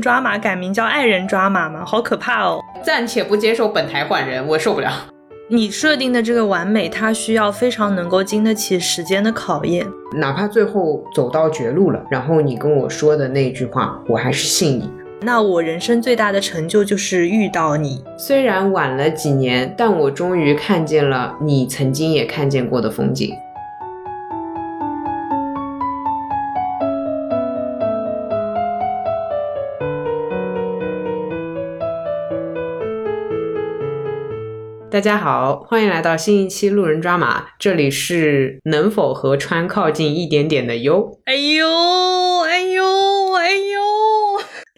人抓马改名叫爱人抓马吗？好可怕哦！暂且不接受本台换人，我受不了。你设定的这个完美，它需要非常能够经得起时间的考验。哪怕最后走到绝路了，然后你跟我说的那句话，我还是信你。那我人生最大的成就就是遇到你。虽然晚了几年，但我终于看见了你曾经也看见过的风景。大家好，欢迎来到新一期路人抓马，这里是能否和川靠近一点点的优。哎呦，哎呦，哎呦！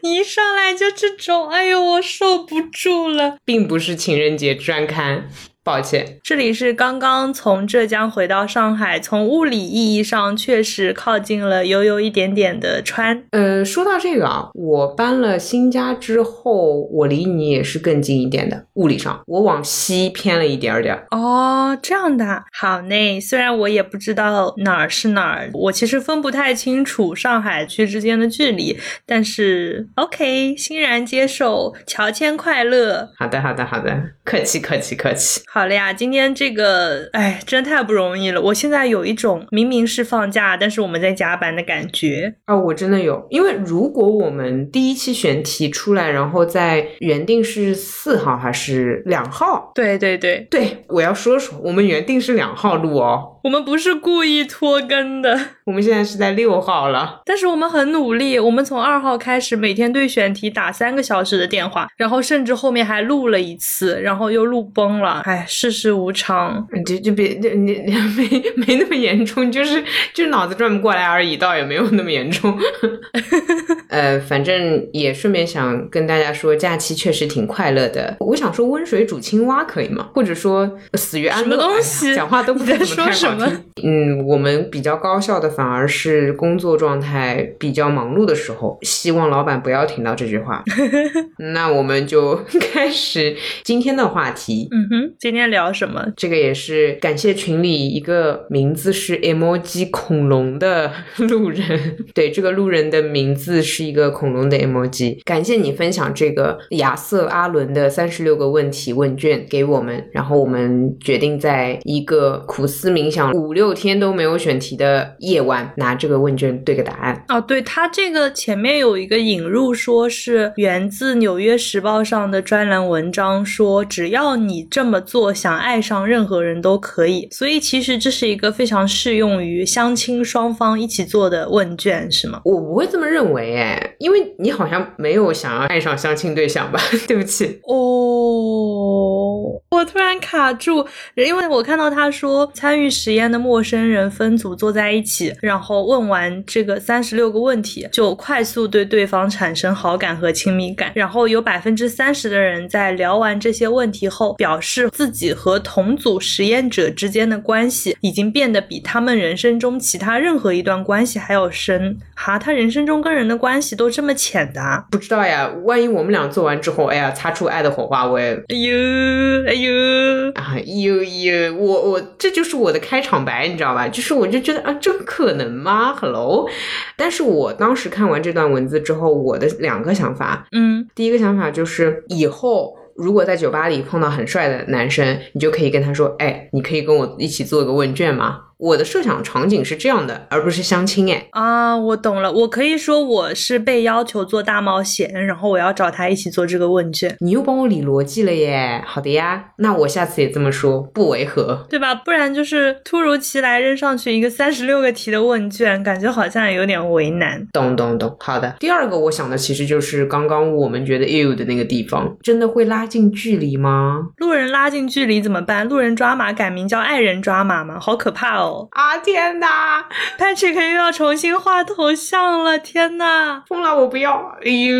一上来就这种，哎呦，我受不住了，并不是情人节专刊。抱歉，这里是刚刚从浙江回到上海，从物理意义上确实靠近了悠悠一点点的川。呃，说到这个啊，我搬了新家之后，我离你也是更近一点的，物理上，我往西偏了一点点。哦，这样的，好嘞。虽然我也不知道哪儿是哪儿，我其实分不太清楚上海区之间的距离，但是 OK，欣然接受，乔迁快乐。好的，好的，好的，客气，客气，客气。好了呀，今天这个，哎，真太不容易了。我现在有一种明明是放假，但是我们在加班的感觉啊！我真的有，因为如果我们第一期选题出来，然后在原定是四号还是两号？对对对对，我要说说，我们原定是两号录哦。我们不是故意拖更的，我们现在是在六号了，但是我们很努力。我们从二号开始，每天对选题打三个小时的电话，然后甚至后面还录了一次，然后又录崩了。哎，世事无常，就就别就你你没没那么严重，就是就是脑子转不过来而已，倒也没有那么严重。呃，反正也顺便想跟大家说，假期确实挺快乐的。我想说温水煮青蛙可以吗？或者说死于安乐？什么东西？讲话都不知道说什么。嗯，我们比较高效的反而是工作状态比较忙碌的时候。希望老板不要听到这句话。那我们就开始今天的话题。嗯哼，今天聊什么？这个也是感谢群里一个名字是 emoji 恐龙的路人。对，这个路人的名字是一个恐龙的 emoji。感谢你分享这个亚瑟阿伦的三十六个问题问卷给我们，然后我们决定在一个苦思冥想。五六天都没有选题的夜晚，拿这个问卷对个答案哦。对他这个前面有一个引入，说是源自《纽约时报》上的专栏文章，说只要你这么做，想爱上任何人都可以。所以其实这是一个非常适用于相亲双方一起做的问卷，是吗？我不会这么认为，哎，因为你好像没有想要爱上相亲对象吧？对不起哦，我突然卡住，因为我看到他说参与实验的陌生人分组坐在一起，然后问完这个三十六个问题，就快速对对方产生好感和亲密感。然后有百分之三十的人在聊完这些问题后，表示自己和同组实验者之间的关系已经变得比他们人生中其他任何一段关系还要深。哈，他人生中跟人的关系都这么浅的？不知道呀，万一我们俩做完之后，哎呀，擦出爱的火花，我也哎呦哎呦啊呦呦，我我这就是我的开场白。你知道吧？就是我就觉得啊，这可能吗？Hello，但是我当时看完这段文字之后，我的两个想法，嗯，第一个想法就是以后如果在酒吧里碰到很帅的男生，你就可以跟他说，哎，你可以跟我一起做个问卷吗？我的设想场景是这样的，而不是相亲哎啊，我懂了，我可以说我是被要求做大冒险，然后我要找他一起做这个问卷。你又帮我理逻辑了耶，好的呀，那我下次也这么说，不违和，对吧？不然就是突如其来扔上去一个三十六个题的问卷，感觉好像有点为难。懂懂懂，好的。第二个我想的其实就是刚刚我们觉得 ill 的那个地方，真的会拉近距离吗？路人拉近距离怎么办？路人抓马改名叫爱人抓马吗？好可怕哦！啊天哪，Patrick 又要重新画头像了，天哪，疯了，我不要！哎呦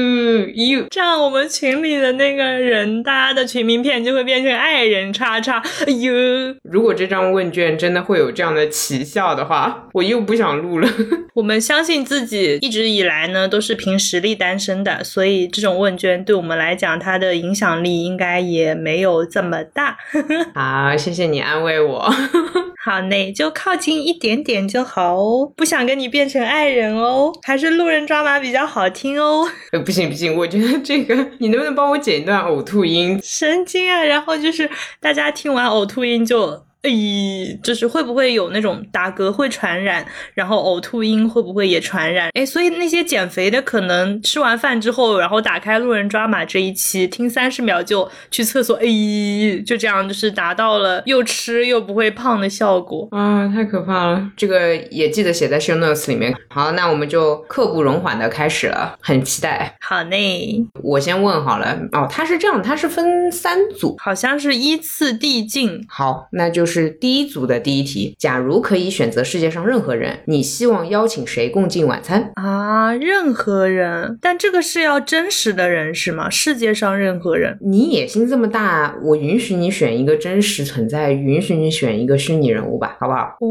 呦，这样我们群里的那个人，大家的群名片就会变成爱人叉叉。哎呦，如果这张问卷真的会有这样的奇效的话，我又不想录了。我们相信自己一直以来呢都是凭实力单身的，所以这种问卷对我们来讲，它的影响力应该也没有这么大。好，谢谢你安慰我。好嘞，就靠近一点点就好哦，不想跟你变成爱人哦，还是路人抓马比较好听哦。呃，不行不行，我觉得这个你能不能帮我剪一段呕吐音？神经啊！然后就是大家听完呕吐音就。诶，就是会不会有那种打嗝会传染，然后呕吐音会不会也传染？哎，所以那些减肥的可能吃完饭之后，然后打开路人抓马这一期，听三十秒就去厕所，哎，就这样就是达到了又吃又不会胖的效果啊！太可怕了，这个也记得写在 show notes 里面。好，那我们就刻不容缓的开始了，很期待。好嘞，我先问好了哦，它是这样，它是分三组，好像是依次递进。好，那就是。是第一组的第一题。假如可以选择世界上任何人，你希望邀请谁共进晚餐啊？任何人，但这个是要真实的人是吗？世界上任何人？你野心这么大，我允许你选一个真实存在，允许你选一个虚拟人物吧，好不好？哦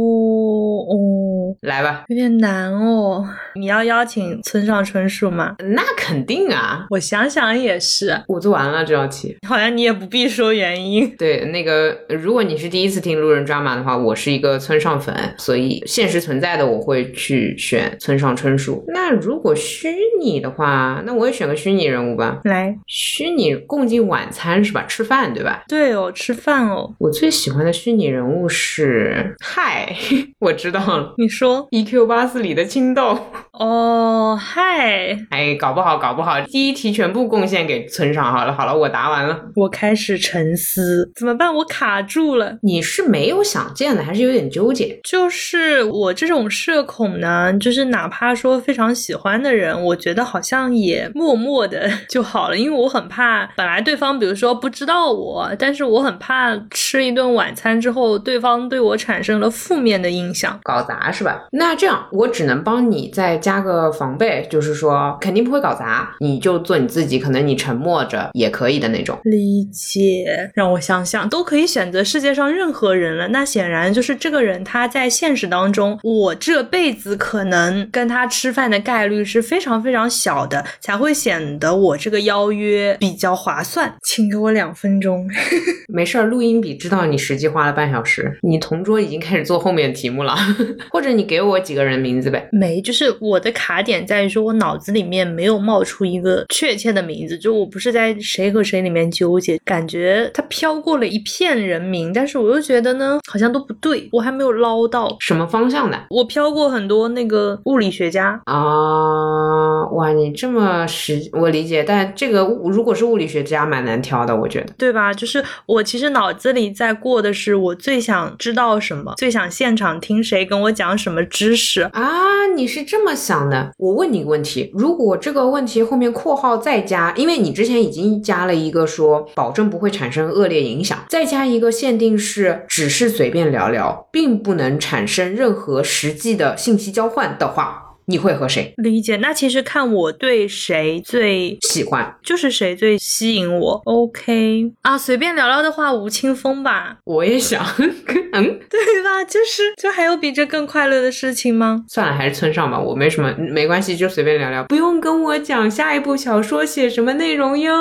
哦，来吧，有点难哦。你要邀请村上春树吗？那肯定啊。我想想也是。我做完了这道题，好像你也不必说原因。对，那个如果你是第一次听。路人抓马的话，我是一个村上粉，所以现实存在的我会去选村上春树。那如果虚拟的话，那我也选个虚拟人物吧。来，虚拟共进晚餐是吧？吃饭对吧？对哦，吃饭哦。我最喜欢的虚拟人物是，嗨，我知道了，你说 E Q 八四里的青豆。哦，嗨，哎，搞不好，搞不好，第一题全部贡献给村上。好了，好了，我答完了。我开始沉思，怎么办？我卡住了。你是？没有想见的，还是有点纠结。就是我这种社恐呢，就是哪怕说非常喜欢的人，我觉得好像也默默的 就好了，因为我很怕，本来对方比如说不知道我，但是我很怕吃一顿晚餐之后，对方对我产生了负面的印象，搞砸是吧？那这样我只能帮你再加个防备，就是说肯定不会搞砸，你就做你自己，可能你沉默着也可以的那种。理解，让我想想，都可以选择世界上任何。人了，那显然就是这个人，他在现实当中，我这辈子可能跟他吃饭的概率是非常非常小的，才会显得我这个邀约比较划算。请给我两分钟，没事儿，录音笔知道你实际花了半小时，你同桌已经开始做后面的题目了，或者你给我几个人名字呗？没，就是我的卡点在于说我脑子里面没有冒出一个确切的名字，就我不是在谁和谁里面纠结，感觉它飘过了一片人名，但是我又觉得。呢，好像都不对，我还没有捞到什么方向的。我飘过很多那个物理学家啊，哇，你这么实，我理解。但这个如果是物理学家，蛮难挑的，我觉得，对吧？就是我其实脑子里在过的是，我最想知道什么，最想现场听谁跟我讲什么知识啊。你是这么想呢？我问你个问题，如果这个问题后面括号再加，因为你之前已经加了一个说保证不会产生恶劣影响，再加一个限定是。只是随便聊聊，并不能产生任何实际的信息交换的话。你会和谁理解？那其实看我对谁最喜欢，就是谁最吸引我。OK 啊，随便聊聊的话，吴青峰吧。我也想，嗯，对吧？就是，就还有比这更快乐的事情吗？算了，还是村上吧。我没什么，没关系，就随便聊聊，不用跟我讲下一部小说写什么内容哟。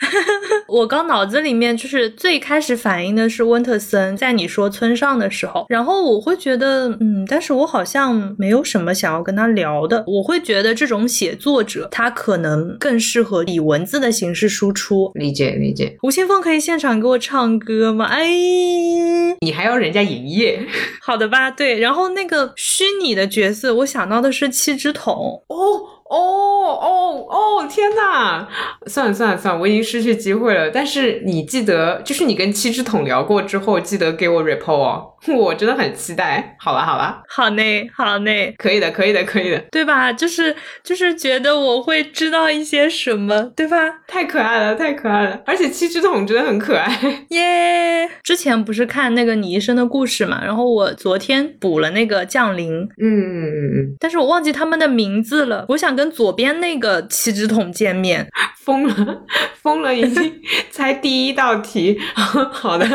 我刚脑子里面就是最开始反应的是温特森，在你说村上的时候，然后我会觉得，嗯，但是我好像没有什么想要。跟他聊的，我会觉得这种写作者他可能更适合以文字的形式输出。理解理解。吴青峰可以现场给我唱歌吗？哎，你还要人家营业？好的吧，对。然后那个虚拟的角色，我想到的是七只桶。哦。哦哦哦！天呐，算了算了算了，我已经失去机会了。但是你记得，就是你跟七只桶聊过之后，记得给我 report 哦，我真的很期待。好吧好吧，好嘞好嘞，可以的可以的可以的，对吧？就是就是觉得我会知道一些什么，对吧？太可爱了太可爱了，而且七只桶真的很可爱耶！之前不是看那个你一生的故事嘛，然后我昨天补了那个降临，嗯嗯嗯嗯，但是我忘记他们的名字了，我想。跟左边那个七只桶见面。疯了，疯了，已经 猜第一道题。好的，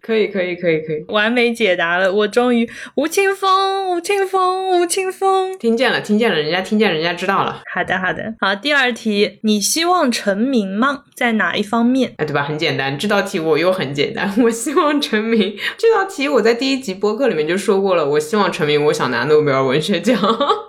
可以，可以，可以，可以，完美解答了。我终于吴青峰，吴青峰，吴青峰，听见了，听见了，人家听见，人家知道了。好的，好的，好。第二题，你希望成名吗？在哪一方面？哎，对吧？很简单，这道题我又很简单。我希望成名。这道题我在第一集播客里面就说过了。我希望成名，我想拿诺贝尔文学奖。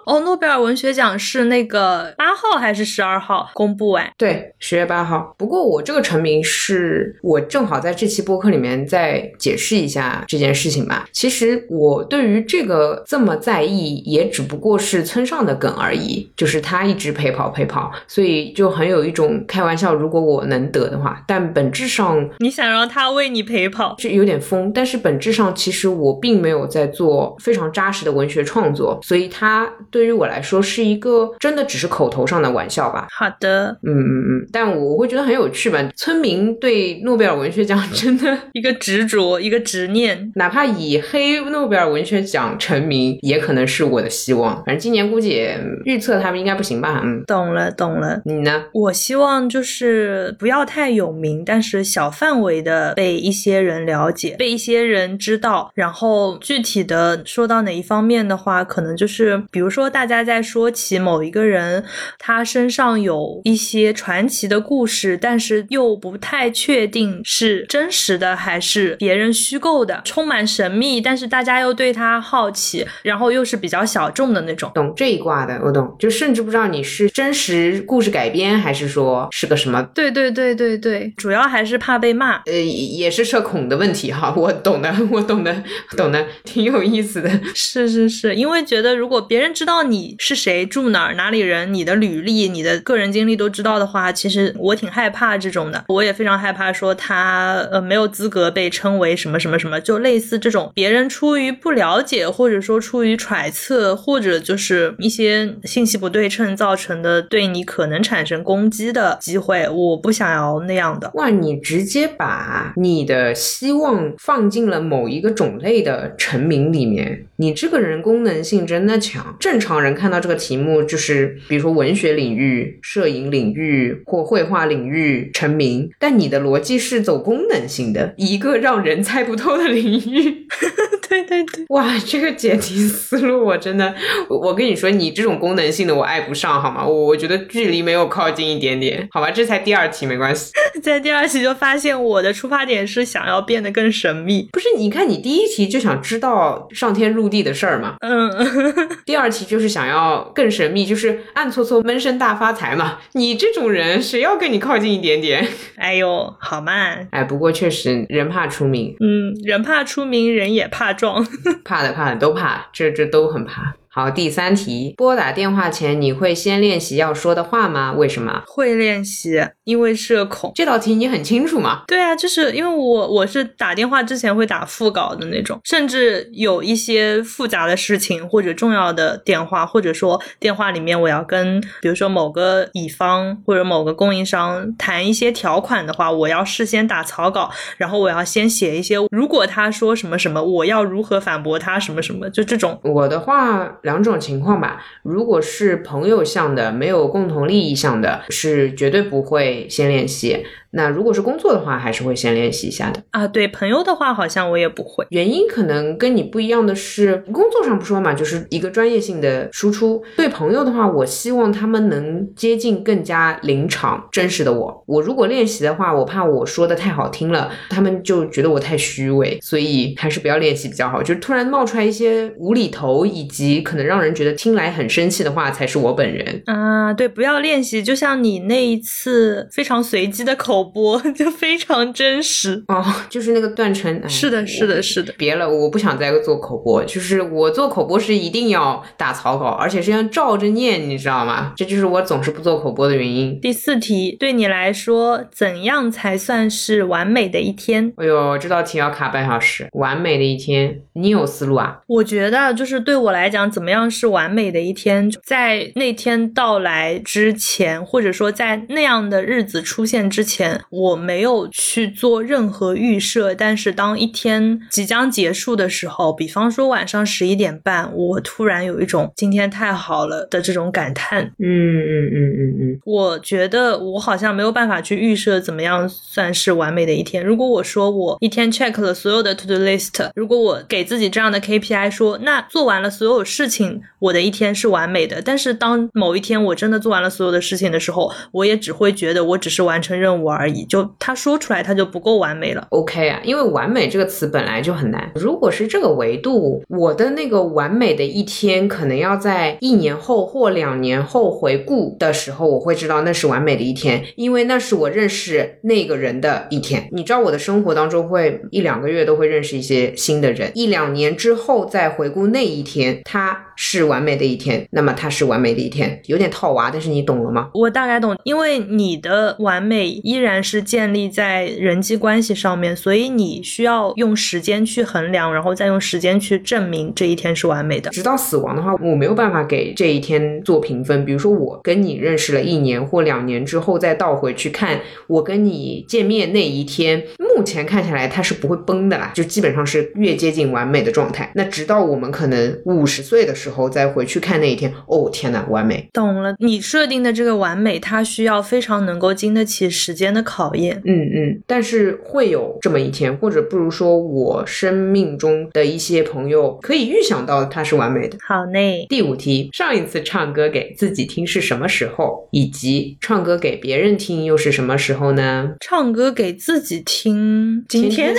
哦，诺贝尔文学奖是那个八号还是十二号公布？哎。对，十月八号。不过我这个成名是我正好在这期播客里面再解释一下这件事情吧。其实我对于这个这么在意，也只不过是村上的梗而已。就是他一直陪跑陪跑，所以就很有一种开玩笑。如果我能得的话，但本质上你想让他为你陪跑，是有点疯。但是本质上，其实我并没有在做非常扎实的文学创作，所以他对于我来说是一个真的只是口头上的玩笑吧。好的，嗯。嗯嗯，但我会觉得很有趣吧。村民对诺贝尔文学奖真的 一个执着，一个执念，哪怕以黑诺贝尔文学奖成名，也可能是我的希望。反正今年估计也预测他们应该不行吧。嗯，懂了懂了。你呢？我希望就是不要太有名，但是小范围的被一些人了解，被一些人知道。然后具体的说到哪一方面的话，可能就是比如说大家在说起某一个人，他身上有一些。传奇的故事，但是又不太确定是真实的还是别人虚构的，充满神秘，但是大家又对他好奇，然后又是比较小众的那种。懂这一卦的，我懂，就甚至不知道你是真实故事改编，还是说是个什么？对对对对对，主要还是怕被骂，呃，也是社恐的问题哈。我懂的，我懂的，懂的，挺有意思的。是是是，因为觉得如果别人知道你是谁，住哪哪里人，你的履历、你的个人经历都知道。的话，其实我挺害怕这种的，我也非常害怕说他呃没有资格被称为什么什么什么，就类似这种别人出于不了解，或者说出于揣测，或者就是一些信息不对称造成的对你可能产生攻击的机会，我不想要那样的。哇，你直接把你的希望放进了某一个种类的成名里面，你这个人功能性真的强。正常人看到这个题目就是，比如说文学领域、摄影领域。或绘画领域成名，但你的逻辑是走功能性的，一个让人猜不透的领域。对对对，哇，这个解题思路我真的，我跟你说，你这种功能性的我爱不上，好吗？我我觉得距离没有靠近一点点，好吧，这才第二题，没关系。在第二题就发现我的出发点是想要变得更神秘，不是？你看你第一题就想知道上天入地的事儿嘛，嗯，第二题就是想要更神秘，就是暗搓搓闷声大发财嘛。你这种人谁要跟你靠近一点点？哎呦，好慢，哎，不过确实人怕出名，嗯，人怕出名，人也怕。撞，怕的怕的都怕，这这都很怕。好，第三题，拨打电话前你会先练习要说的话吗？为什么会练习？因为社恐。这道题你很清楚吗？对啊，就是因为我我是打电话之前会打副稿的那种，甚至有一些复杂的事情或者重要的电话，或者说电话里面我要跟比如说某个乙方或者某个供应商谈一些条款的话，我要事先打草稿，然后我要先写一些，如果他说什么什么，我要如何反驳他什么什么，就这种。我的话。两种情况吧，如果是朋友向的，没有共同利益向的，是绝对不会先练习。那如果是工作的话，还是会先练习一下的啊。对朋友的话，好像我也不会。原因可能跟你不一样的是，工作上不说嘛，就是一个专业性的输出。对朋友的话，我希望他们能接近更加临场、真实的我。我如果练习的话，我怕我说的太好听了，他们就觉得我太虚伪，所以还是不要练习比较好。就是突然冒出来一些无厘头，以及可能让人觉得听来很生气的话，才是我本人啊。对，不要练习。就像你那一次非常随机的口。口播 就非常真实哦，就是那个断层。是的，是的，是的。别了，我不想再做口播。就是我做口播是一定要打草稿，而且是要照着念，你知道吗？这就是我总是不做口播的原因。第四题，对你来说，怎样才算是完美的一天？哎呦，这道题要卡半小时。完美的一天，你有思路啊？我觉得，就是对我来讲，怎么样是完美的一天？在那天到来之前，或者说在那样的日子出现之前。前，我没有去做任何预设，但是当一天即将结束的时候，比方说晚上十一点半，我突然有一种今天太好了的这种感叹。嗯嗯嗯嗯嗯，我觉得我好像没有办法去预设怎么样算是完美的一天。如果我说我一天 check 了所有的 to do list，如果我给自己这样的 KPI 说，那做完了所有事情，我的一天是完美的。但是当某一天我真的做完了所有的事情的时候，我也只会觉得我只是完成任务而而已。就他说出来，他就不够完美了。OK 啊，因为完美这个词本来就很难。如果是这个维度，我的那个完美的一天，可能要在一年后或两年后回顾的时候，我会知道那是完美的一天，因为那是我认识那个人的一天。你知道我的生活当中会一两个月都会认识一些新的人，一两年之后再回顾那一天，他是完美的一天，那么它是完美的一天，有点套娃，但是你懂了吗？我大概懂，因为你的完美依然是建立在人际关系上面，所以你需要用时间去衡量，然后再用时间去证明这一天是完美的。直到死亡的话，我没有办法给这一天做评分。比如说，我跟你认识了一年或两年之后，再倒回去看我跟你见面那一天，目前看起来它是不会崩的啦，就基本上是越接近完美的状态。那直到我们可能五十岁的时候再回去看那一天，哦天呐，完美！懂了，你设定的这个完美，它需要非常能够经得起时间的考验。嗯嗯，但是会有这么一天，或者不如说我生命中的一些朋友可以预想到它是完美的。好嘞，第五题，上一次唱歌给自己听是什么时候，以及唱歌给别人听又是什么时候呢？唱歌给自己听，今天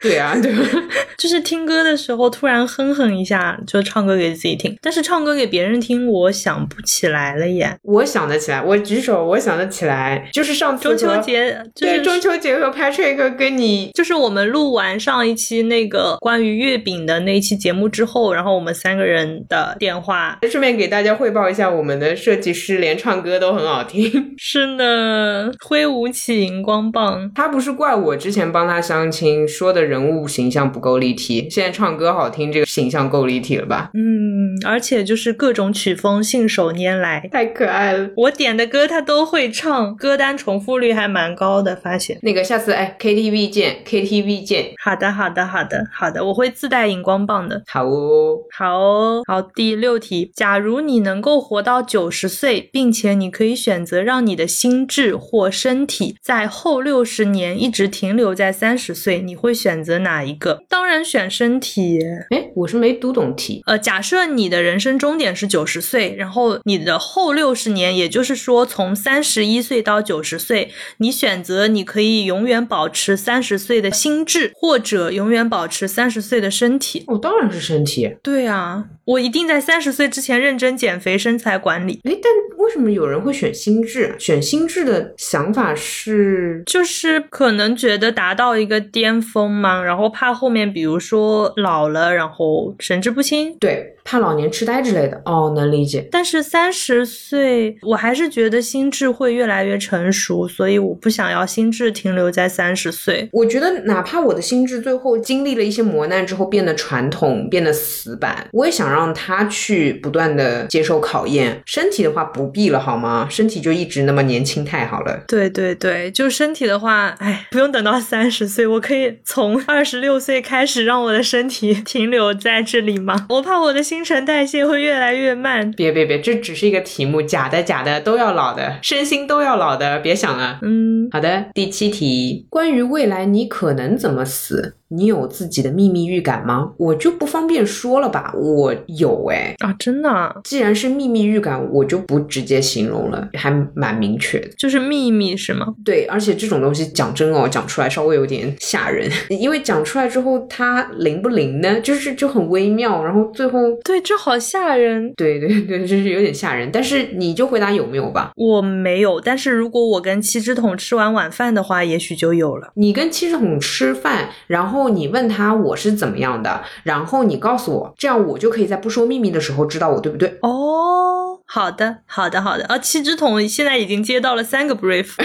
对啊，对吧？就是听歌的时候突然哼哼一下，就唱歌给自己听。但是唱歌给别人听，我想不起来了耶。我想得起来，我举手，我想得起来，就是上次中秋节，就是对中秋节和 Patrick 跟你就是我们录完上一期那个关于月饼的那一期节目之后，然后我们三个人的电话。顺便给大家汇报一下，我们的设计师连唱歌都很好听。是呢，挥舞起荧光棒。他不是怪我之前帮他相亲说的人物形象不够立体，现在唱歌好听，这个形象够立体了吧？嗯，而且就是各种曲风信手拈来，太可爱了。我点的歌他都会唱，歌单重复率还蛮高的，发现。那个下次哎，KTV 见，KTV 见，好的，好的，好的，好的，我会自带荧光棒的。好哦。好哦，好，第六题，假如你能够活到九十岁，并且你可以选择让你的心智或身体在后六十年一直停留在三十岁，你会选择哪一个？当然选身体耶。哎，我是没读懂题。呃，假设你的人生终点是九十岁，然后你的后六十年，也就是说从三十一岁到九十岁，你选择你可以永远保持三十岁的心智，或者永远保持三十岁的身体。哦，当然是身体。对啊，我一定在三十岁之前认真减肥、身材管理。哎，但为什么有人会选心智？选心智的想法是，就是可能觉得达到一个巅峰嘛，然后怕后面比如说老了，然后神志不清。对，怕老年痴呆之类的。哦，能理解。但是三十岁，我还是觉得心智会越来越成熟，所以我不想要心智停留在三十岁。我觉得，哪怕我的心智最后经历了一些磨难之后变得传统、变得死板，我也想让他去不断的接受考验。身体的话不必了，好吗？身体就一直那么年轻太好了。对对对，就身体的话，哎，不用等到三十岁，我可以从二十六岁开始让我的身体停留在这里吗？我怕我的新陈代谢会越来越慢。别别别，这只是一个题目，假的假的都要老的，身心都要老的，别想了。嗯，好的，第七题，关于未来你可能怎么死，你有自己的秘密预感吗？我就不方便说了吧。我有哎，啊，真的啊，既然是秘密预感，我就不直接形容了，还蛮明确的。就是秘密是吗？对，而且这种东西讲真哦，讲出来稍微有点吓人，因为讲出来之后它灵不灵呢？就是就很微妙，然后最后。对，这好吓人。对对对，就是有点吓人。但是你就回答有没有吧。我没有，但是如果我跟七只桶吃完晚饭的话，也许就有了。你跟七只桶吃饭，然后你问他我是怎么样的，然后你告诉我，这样我就可以在不说秘密的时候知道我对不对。哦，好的，好的，好的。啊，七只桶现在已经接到了三个 brief。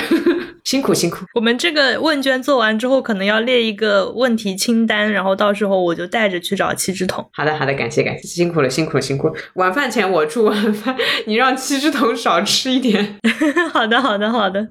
辛苦辛苦，我们这个问卷做完之后，可能要列一个问题清单，然后到时候我就带着去找七只桶。好的好的，感谢感谢，辛苦了辛苦了辛苦了。晚饭前我出晚饭，你让七只桶少吃一点。好的好的好的。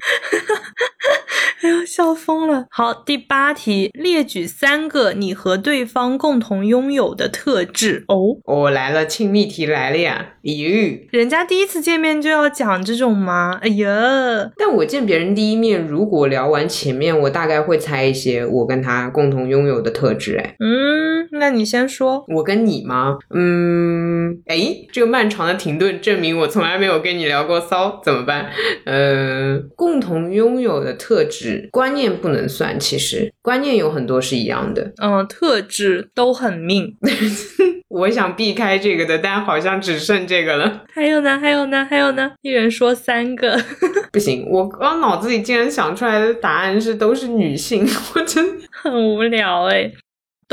哎呦，笑疯了！好，第八题，列举三个你和对方共同拥有的特质。哦，我、来了，亲密题来了呀！咦，人家第一次见面就要讲这种吗？哎呀，但我见别人第一面，如果聊完前面，我大概会猜一些我跟他共同拥有的特质。哎，嗯，那你先说。我跟你吗？嗯，哎，这个漫长的停顿证明我从来没有跟你聊过骚，怎么办？嗯，共同拥有的特质，观念不能算，其实观念有很多是一样的。嗯，特质都很命。我想避开这个的，但好像只剩这个了。还有呢？还有呢？还有呢？一人说三个，不行，我刚脑子里竟然想出来的答案是都是女性，我真很无聊哎。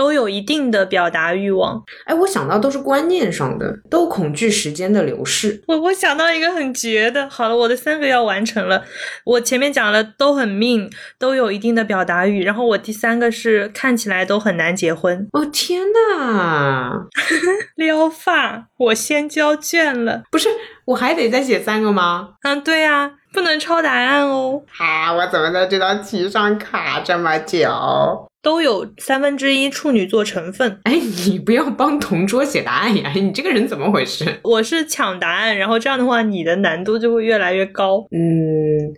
都有一定的表达欲望，哎，我想到都是观念上的，都恐惧时间的流逝。我我想到一个很绝的，好了，我的三个要完成了。我前面讲了都很命，都有一定的表达欲，然后我第三个是看起来都很难结婚。哦天呐，撩发，我先交卷了。不是，我还得再写三个吗？嗯，对呀，不能抄答案哦。啊，我怎么在这道题上卡这么久？都有三分之一处女座成分。哎，你不要帮同桌写答案呀！你这个人怎么回事？我是抢答案，然后这样的话，你的难度就会越来越高。嗯，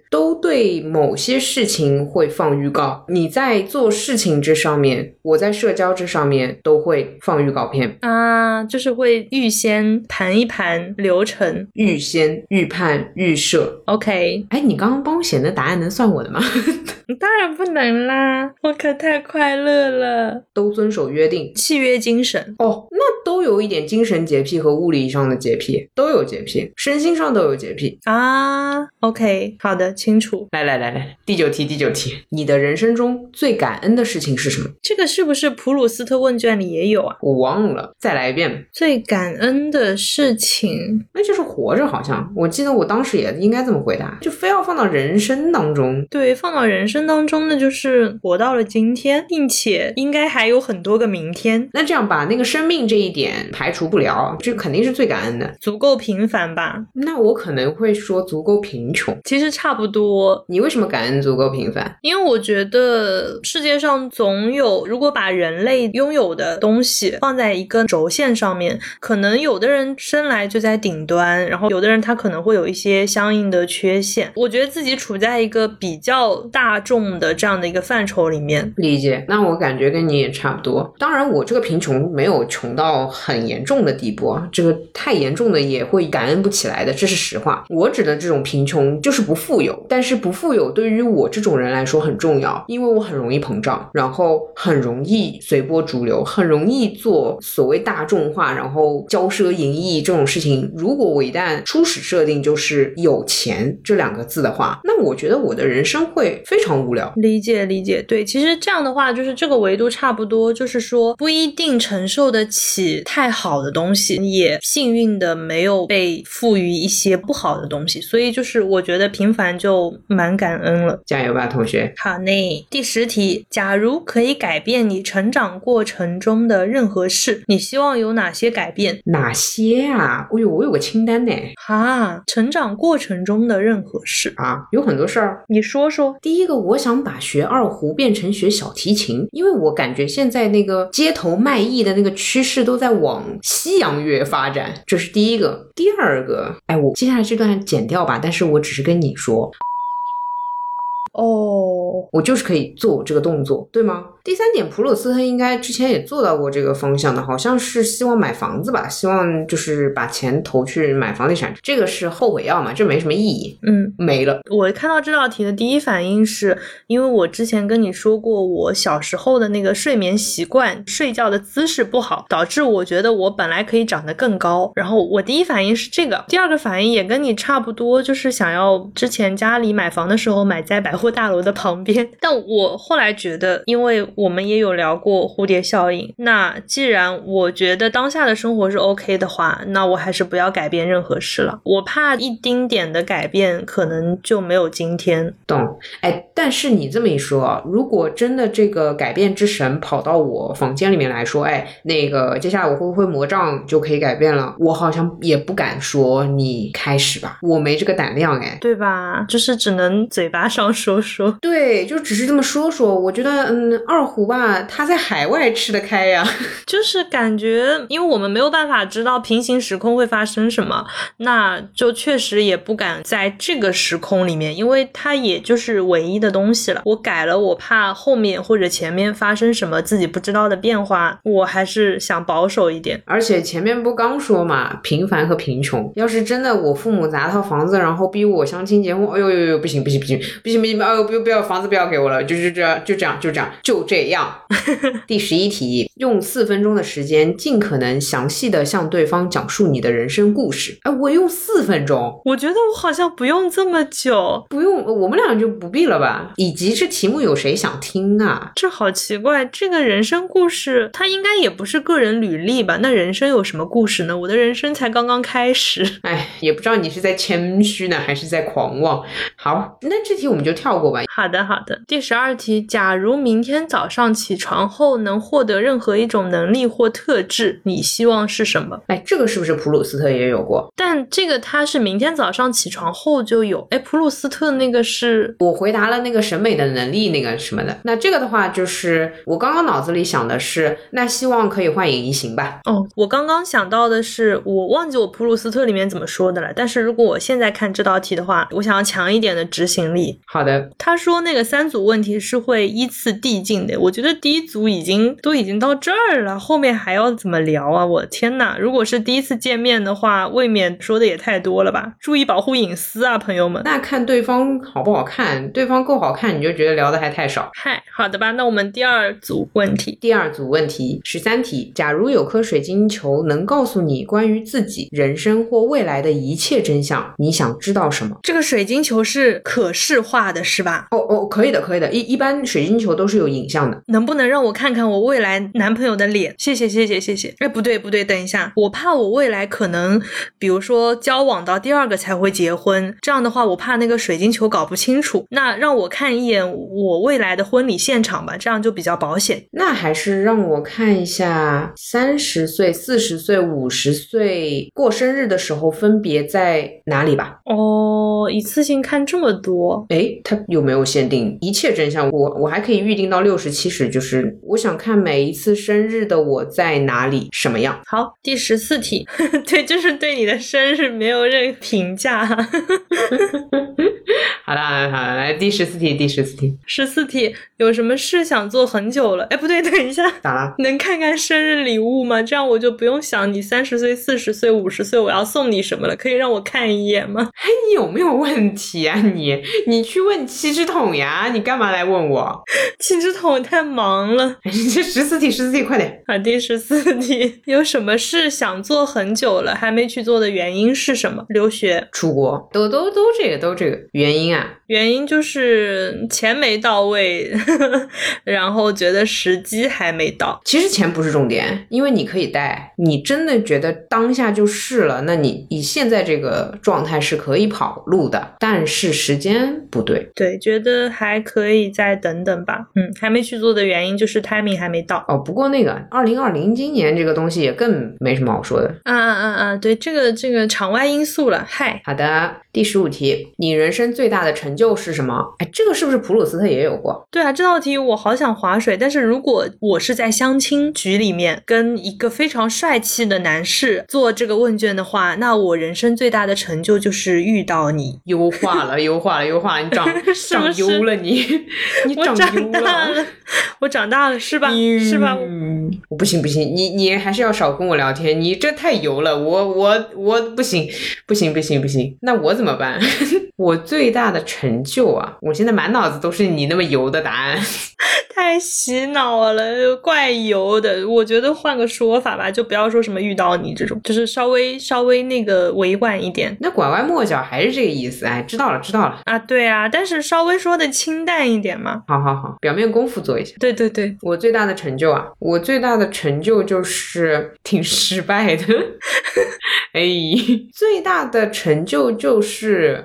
都对某些事情会放预告。你在做事情这上面，我在社交这上面都会放预告片啊，就是会预先盘一盘流程，预先预判预设。OK，哎，你刚刚帮我写的答案能算我的吗？当然不能啦，我可太快乐了。都遵守约定，契约精神哦，那都有一点精神洁癖和物理上的洁癖，都有洁癖，身心上都有洁癖啊。OK，好的，清楚。来来来来，第九题，第九题，你的人生中最感恩的事情是什么？这个是不是普鲁斯特问卷里也有啊？我忘了，再来一遍。最感恩的事情，那就是活着，好像我记得我当时也应该这么回答，就非要放到人生当中。对，放到人生。当中那，就是活到了今天，并且应该还有很多个明天。那这样把那个生命这一点排除不了，这肯定是最感恩的。足够平凡吧？那我可能会说足够贫穷。其实差不多。你为什么感恩足够平凡？因为我觉得世界上总有，如果把人类拥有的东西放在一个轴线上面，可能有的人生来就在顶端，然后有的人他可能会有一些相应的缺陷。我觉得自己处在一个比较大。众的这样的一个范畴里面理解，那我感觉跟你也差不多。当然，我这个贫穷没有穷到很严重的地步啊，这个太严重的也会感恩不起来的，这是实话。我指的这种贫穷就是不富有，但是不富有对于我这种人来说很重要，因为我很容易膨胀，然后很容易随波逐流，很容易做所谓大众化，然后骄奢淫逸这种事情。如果我一旦初始设定就是有钱这两个字的话，那我觉得我的人生会非常。无聊，理解理解，对，其实这样的话，就是这个维度差不多，就是说不一定承受得起太好的东西，也幸运的没有被赋予一些不好的东西，所以就是我觉得平凡就蛮感恩了。加油吧，同学！好嘞，第十题，假如可以改变你成长过程中的任何事，你希望有哪些改变？哪些啊？哎呦，我有个清单呢。哈，成长过程中的任何事啊，有很多事儿，你说说。第一个。我想把学二胡变成学小提琴，因为我感觉现在那个街头卖艺的那个趋势都在往西洋乐发展，这是第一个。第二个，哎，我接下来这段剪掉吧，但是我只是跟你说，哦，我就是可以做这个动作，对吗？第三点，普鲁斯特应该之前也做到过这个方向的，好像是希望买房子吧，希望就是把钱投去买房地产，这个是后悔药嘛，这没什么意义，嗯，没了。我看到这道题的第一反应是，因为我之前跟你说过，我小时候的那个睡眠习惯，睡觉的姿势不好，导致我觉得我本来可以长得更高，然后我第一反应是这个，第二个反应也跟你差不多，就是想要之前家里买房的时候买在百货大楼的旁边，但我后来觉得，因为我们也有聊过蝴蝶效应。那既然我觉得当下的生活是 OK 的话，那我还是不要改变任何事了。我怕一丁点的改变，可能就没有今天。懂？哎，但是你这么一说，如果真的这个改变之神跑到我房间里面来说，哎，那个接下来我会不会魔杖就可以改变了？我好像也不敢说你开始吧，我没这个胆量，哎，对吧？就是只能嘴巴上说。说说。对，就只是这么说说。我觉得，嗯，二胡吧，他在海外吃得开呀。就是感觉，因为我们没有办法知道平行时空会发生什么，那就确实也不敢在这个时空里面，因为它也就是唯一的东西了。我改了，我怕后面或者前面发生什么自己不知道的变化，我还是想保守一点。而且前面不刚说嘛，平凡和贫穷。要是真的我父母砸套房子，然后逼我相亲结婚，哎呦呦呦，不行不行不行不行不行，哎呦不不要房子不要给我了，就就这样就这样就这样就这样。第十一题，用四分钟的时间，尽可能详细的向对方讲述你的人生故事。哎，我用四分钟，我觉得我好像不用这么久，不用，我们俩就不必了吧？以及这题目有谁想听啊？这好奇怪，这个人生故事，它应该也不是个人履历吧？那人生有什么故事呢？我的人生才刚刚开始。哎，也不知道你是在谦虚呢，还是在狂妄。好，那这题我们就跳过吧。好的，好的。第十二题，假如明天早上起床后能获得任何一种能力或特质，你希望是什么？哎，这个是不是普鲁斯特也有过？但这个他是明天早上起床后就有。哎，普鲁斯特那个是我回答了那个审美的能力那个什么的。那这个的话，就是我刚刚脑子里想的是，那希望可以幻影移形吧？哦，我刚刚想到的是，我忘记我普鲁斯特里面怎么说的了。但是如果我现在看这道题的话，我想要强一点的执行力。好的，他说那个三组问题是会依次递进的。我觉得第一组已经都已经到这儿了，后面还要怎么聊啊？我天呐！如果是第一次见面的话，未免说的也太多了吧？注意保护隐私啊，朋友们。那看对方好不好看，对方够好看，你就觉得聊的还太少。嗨，好的吧？那我们第二组问题，第二组问题十三题：假如有颗水晶球能告诉你关于自己人生或未来的一切真相，你想知道什么？这个水晶球是可视化的，是吧？哦哦，可以的，可以的。一一般水晶球都是有影能不能让我看看我未来男朋友的脸？谢谢，谢谢，谢谢。哎，不对，不对，等一下，我怕我未来可能，比如说交往到第二个才会结婚，这样的话，我怕那个水晶球搞不清楚。那让我看一眼我未来的婚礼现场吧，这样就比较保险。那还是让我看一下三十岁、四十岁、五十岁过生日的时候分别在哪里吧。哦，一次性看这么多，哎，它有没有限定一切真相？我我还可以预定到六十七十，就是我想看每一次生日的我在哪里，什么样。好，第十四题，对，就是对你的生日没有任何评价。好啦，好的，来第十四题，第十四题，十四题，有什么事想做很久了？哎，不对，等一下，咋了？能看看生日礼物吗？这样我就不用想你三十岁、四十岁、五十岁我要送你什么了，可以让我看一眼吗？哎，你有没有问题啊？你，你去问七只桶呀？你干嘛来问我？七只桶太忙了。这十四题，十四题，快点。好，第十四题，有什么事想做很久了还没去做的原因是什么？留学、出国，都都都这个都这个原因啊？原因就是钱没到位，然后觉得时机还没到。其实钱不是重点，因为你可以带。你真的觉得当下就是了，那你以现在这个状态是可以跑路的，但是时间不对。对，觉得还可以再等等吧。嗯，还没去做的原因就是 timing 还没到。哦，不过那个二零二零今年这个东西也更没什么好说的。啊啊啊啊！对，这个这个场外因素了。嗨，好的，第十五题，你人生最大的成就是什么？哎，这个是不是普鲁斯特也有过？对啊，这道题我好想划水，但是如果我是在相亲局里面跟一个非常帅气的男士做这个问卷的话，那我人生最大的成就就是遇到你。优化了，优化了，优化了，你长 长优了，你你我长优了，我长大了，是吧？是吧？嗯，不行不行，你你还是要少跟我聊天，你这太油了，我我我不行不行不行不行，那我怎么办？我最大的成就啊，我现在满脑子都是你那么油的答案。太洗脑了，怪油的。我觉得换个说法吧，就不要说什么遇到你这种，就是稍微稍微那个委婉一点那拐弯抹角还是这个意思，哎，知道了知道了，啊。对啊，但是稍微说的清淡一点嘛。好好好，表面功夫做一下。对对对，我最大的成就啊，我最大的成就就是挺失败的，哎，最大的成就就是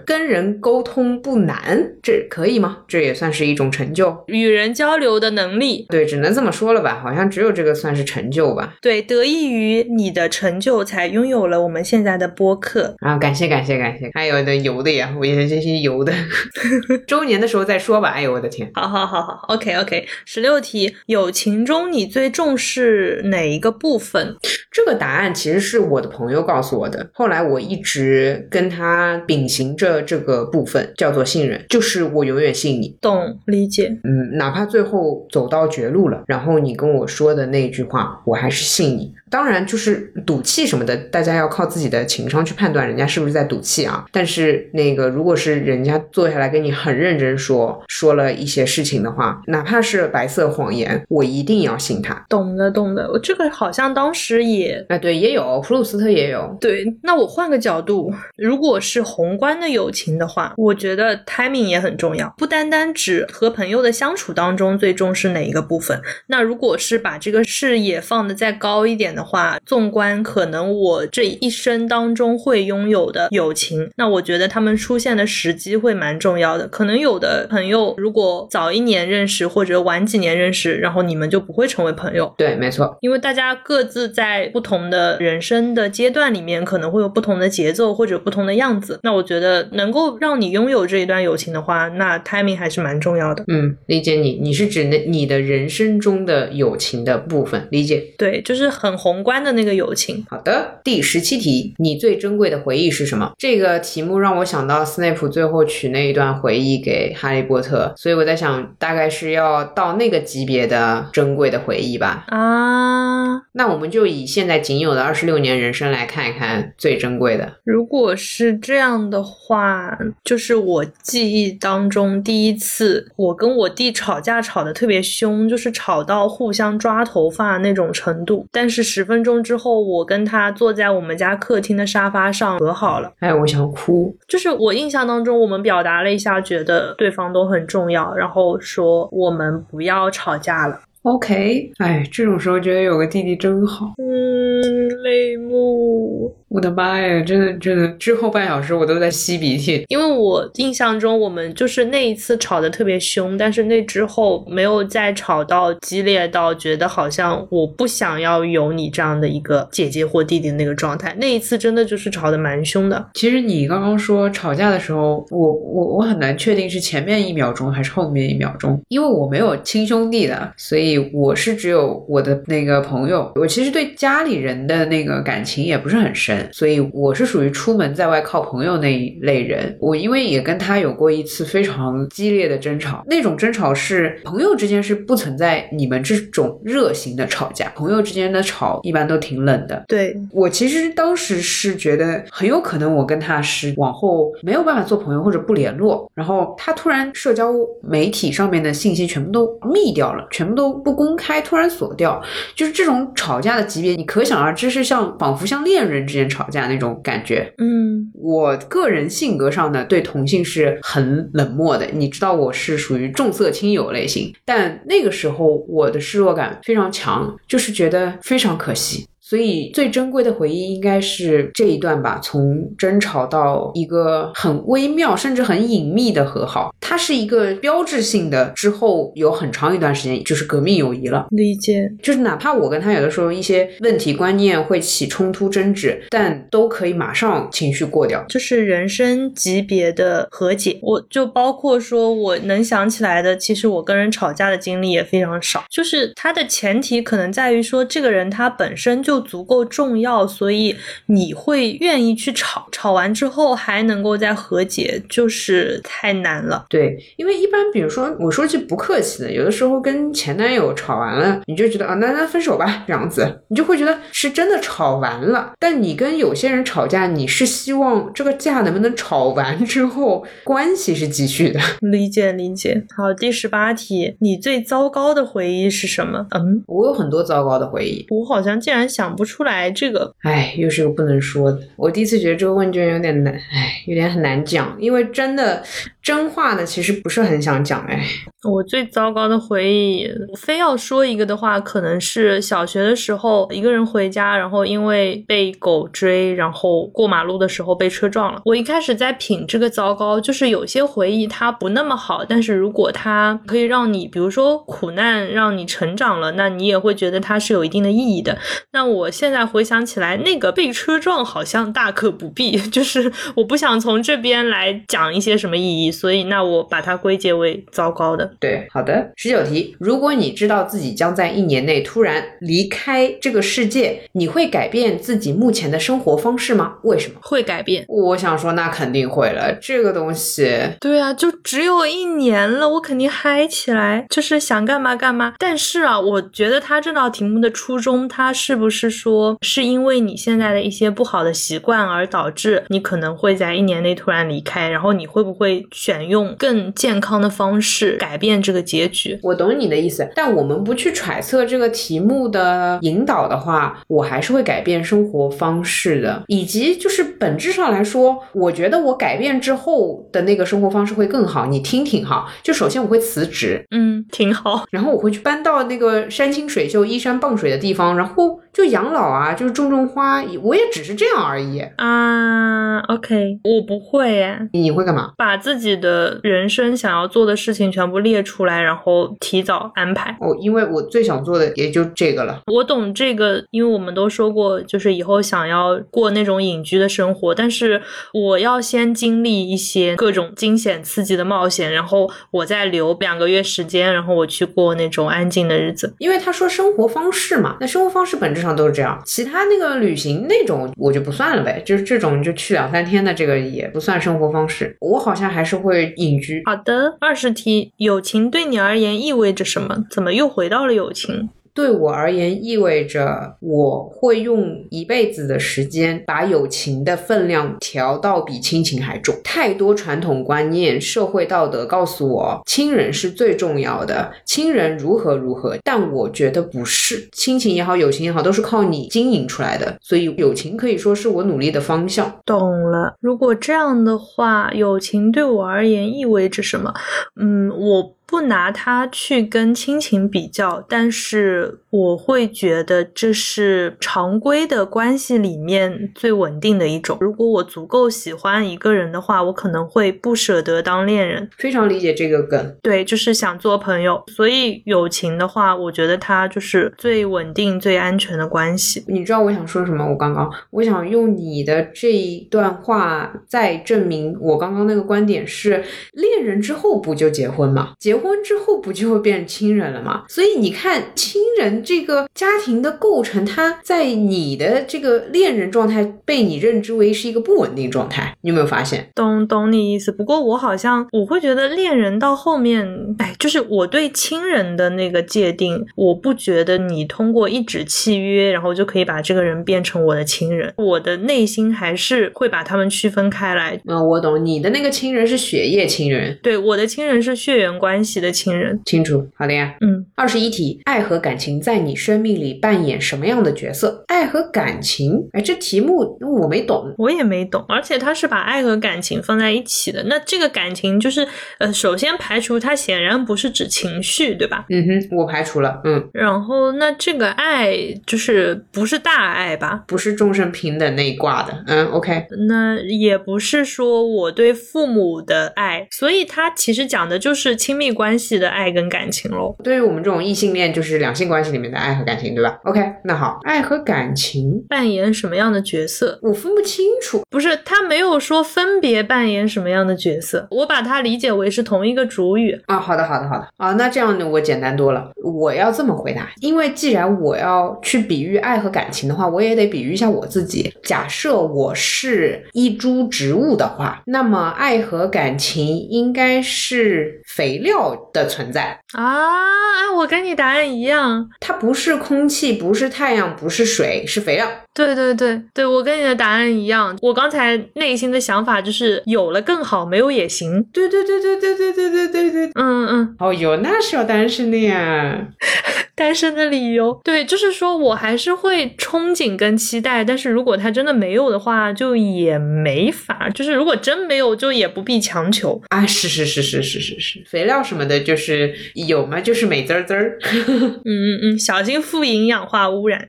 跟人沟通不难，这可以吗？这也算是一种成就，与人交流的能力。对，只能这么说了吧？好像只有这个算是成就吧？对，得益于你的成就，才拥有了我们现在的播客啊！感谢感谢感谢，还有的油的呀，我也这些油的，周年的时候再说吧。哎呦我的天！好好好好，OK OK。十六题，友情中你最重视哪一个部分？这个答案其实是我的朋友告诉我的。后来我一直跟他秉行着这个部分，叫做信任，就是我永远信你。懂，理解。嗯，哪怕最后走到绝路了，然后你跟我说的那句话，我还是信你。当然，就是赌气什么的，大家要靠自己的情商去判断人家是不是在赌气啊。但是那个，如果是人家坐下来跟你很认真说，说了一些事情的话，哪怕是白色谎言，我一定要信他。懂的，懂的。我这个好像当时也，哎，对，也有普鲁斯特也有。对，那我换个角度，如果是宏观的友情的话，我觉得 timing 也很重要，不单单指和朋友的相处当中最重视哪一个部分。那如果是把这个视野放的再高一点。的话，纵观可能我这一生当中会拥有的友情，那我觉得他们出现的时机会蛮重要的。可能有的朋友如果早一年认识或者晚几年认识，然后你们就不会成为朋友。对，没错，因为大家各自在不同的人生的阶段里面，可能会有不同的节奏或者不同的样子。那我觉得能够让你拥有这一段友情的话，那 timing 还是蛮重要的。嗯，理解你，你是指那你的人生中的友情的部分，理解？对，就是很。宏观的那个友情。好的，第十七题，你最珍贵的回忆是什么？这个题目让我想到斯内普最后取那一段回忆给哈利波特，所以我在想，大概是要到那个级别的珍贵的回忆吧。啊，那我们就以现在仅有的二十六年人生来看一看最珍贵的。如果是这样的话，就是我记忆当中第一次我跟我弟吵架吵得特别凶，就是吵到互相抓头发那种程度，但是。十分钟之后，我跟他坐在我们家客厅的沙发上和好了。哎，我想哭。就是我印象当中，我们表达了一下，觉得对方都很重要，然后说我们不要吵架了。OK，哎，这种时候觉得有个弟弟真好。嗯，泪目。我的妈呀，真的真的，之后半小时我都在吸鼻涕，因为我印象中我们就是那一次吵得特别凶，但是那之后没有再吵到激烈到觉得好像我不想要有你这样的一个姐姐或弟弟那个状态。那一次真的就是吵得蛮凶的。其实你刚刚说吵架的时候，我我我很难确定是前面一秒钟还是后面一秒钟，因为我没有亲兄弟的，所以我是只有我的那个朋友。我其实对家里人的那个感情也不是很深。所以我是属于出门在外靠朋友那一类人。我因为也跟他有过一次非常激烈的争吵，那种争吵是朋友之间是不存在你们这种热型的吵架，朋友之间的吵一般都挺冷的。对我其实当时是觉得很有可能我跟他是往后没有办法做朋友或者不联络，然后他突然社交媒体上面的信息全部都密掉了，全部都不公开，突然锁掉，就是这种吵架的级别，你可想而知是像仿佛像恋人之间。吵架那种感觉，嗯，我个人性格上呢，对同性是很冷漠的。你知道我是属于重色轻友类型，但那个时候我的失落感非常强，就是觉得非常可惜。所以最珍贵的回忆应该是这一段吧，从争吵到一个很微妙甚至很隐秘的和好，它是一个标志性的。之后有很长一段时间就是革命友谊了。理解，就是哪怕我跟他有的时候一些问题观念会起冲突争执，但都可以马上情绪过掉，就是人生级别的和解。我就包括说我能想起来的，其实我跟人吵架的经历也非常少。就是它的前提可能在于说这个人他本身就。足够重要，所以你会愿意去吵，吵完之后还能够再和解，就是太难了。对，因为一般比如说，我说句不客气的，有的时候跟前男友吵完了，你就觉得啊，那那分手吧，这样子，你就会觉得是真的吵完了。但你跟有些人吵架，你是希望这个架能不能吵完之后关系是继续的。理解理解。好，第十八题，你最糟糕的回忆是什么？嗯，我有很多糟糕的回忆，我好像竟然想。想不出来这个，哎，又是个不能说的。我第一次觉得这个问卷有点难，哎，有点很难讲，因为真的。真话呢，其实不是很想讲哎。我最糟糕的回忆，非要说一个的话，可能是小学的时候一个人回家，然后因为被狗追，然后过马路的时候被车撞了。我一开始在品这个糟糕，就是有些回忆它不那么好，但是如果它可以让你，比如说苦难让你成长了，那你也会觉得它是有一定的意义的。那我现在回想起来，那个被车撞好像大可不必，就是我不想从这边来讲一些什么意义，所以那我把它归结为糟糕的。对，好的。十九题，如果你知道自己将在一年内突然离开这个世界，你会改变自己目前的生活方式吗？为什么？会改变。我想说，那肯定会了。这个东西，对啊，就只有一年了，我肯定嗨起来，就是想干嘛干嘛。但是啊，我觉得他这道题目的初衷，他是不是说是因为你现在的一些不好的习惯而导致你可能会在一年内突然离开？然后你会不会选用更健康的方式改变这个结局？我懂你的意思，但我们不去揣测这个题目的引导的话，我还是会改变生活方式的。以及就是本质上来说，我觉得我改变之后的那个生活方式会更好。你听听哈，就首先我会辞职，嗯，挺好。然后我会去搬到那个山清水秀、依山傍水的地方，然后就养老啊，就是种种花。我也只是这样而已啊。OK，我不会耶。你会干嘛？把自己的人生想要做的事情全部列出来，然后提早安排。哦，因为我最想做的也就这个了。我懂这个，因为我们都说过，就是以后想要过那种隐居的生活，但是我要先经历一些各种惊险刺激的冒险，然后我再留两个月时间，然后我去过那种安静的日子。因为他说生活方式嘛，那生活方式本质上都是这样。其他那个旅行那种我就不算了呗，就是这种就去两三天的这个也不算生活方式。我好像还是会隐居。好的，二十题，友情对你而言意味着什么？怎么又回到了友情？对我而言，意味着我会用一辈子的时间把友情的分量调到比亲情还重。太多传统观念、社会道德告诉我，亲人是最重要的，亲人如何如何，但我觉得不是。亲情也好，友情也好，都是靠你经营出来的，所以友情可以说是我努力的方向。懂了。如果这样的话，友情对我而言意味着什么？嗯，我。不拿它去跟亲情比较，但是我会觉得这是常规的关系里面最稳定的一种。如果我足够喜欢一个人的话，我可能会不舍得当恋人。非常理解这个梗，对，就是想做朋友。所以友情的话，我觉得它就是最稳定、最安全的关系。你知道我想说什么？我刚刚我想用你的这一段话再证明我刚刚那个观点是：恋人之后不就结婚吗？结婚之后不就会变成亲人了吗？所以你看，亲人这个家庭的构成，它在你的这个恋人状态被你认知为是一个不稳定状态。你有没有发现？懂懂你意思。不过我好像我会觉得恋人到后面，哎，就是我对亲人的那个界定，我不觉得你通过一纸契约，然后就可以把这个人变成我的亲人。我的内心还是会把他们区分开来。嗯，我懂。你的那个亲人是血液亲人，对，我的亲人是血缘关系的亲。人清楚，好的呀。嗯，二十一题，爱和感情在你生命里扮演什么样的角色？爱和感情，哎，这题目我没懂，我也没懂。而且他是把爱和感情放在一起的。那这个感情就是，呃，首先排除它显然不是指情绪，对吧？嗯哼，我排除了。嗯，然后那这个爱就是不是大爱吧？不是众生平等那一挂的。嗯，OK。那也不是说我对父母的爱，所以他其实讲的就是亲密关系。的爱跟感情喽，对于我们这种异性恋，就是两性关系里面的爱和感情，对吧？OK，那好，爱和感情扮演什么样的角色？我分不清楚。不是，他没有说分别扮演什么样的角色，我把它理解为是同一个主语啊。好的，好的，好的啊。那这样呢，我简单多了。我要这么回答，因为既然我要去比喻爱和感情的话，我也得比喻一下我自己。假设我是一株植物的话，那么爱和感情应该是肥料的。存在啊！我跟你答案一样，它不是空气，不是太阳，不是水，是肥料。对对对对，我跟你的答案一样。我刚才内心的想法就是有了更好，没有也行。对对对对对对对对对对，嗯嗯。哦哟，那是要单身的呀。单身的理由。对，就是说我还是会憧憬跟期待，但是如果他真的没有的话，就也没法。就是如果真没有，就也不必强求。啊，是是是是是是是，肥料什么的，就是有嘛，就是美滋滋儿。嗯嗯嗯，小心富营养化污染。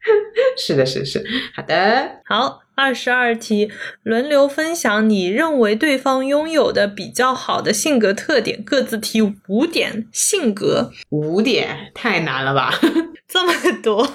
是的，是是，好的。好，二十二题，轮流分享你认为对方拥有的比较好的性格特点，各自提五点。性格五点太难了吧？这么多，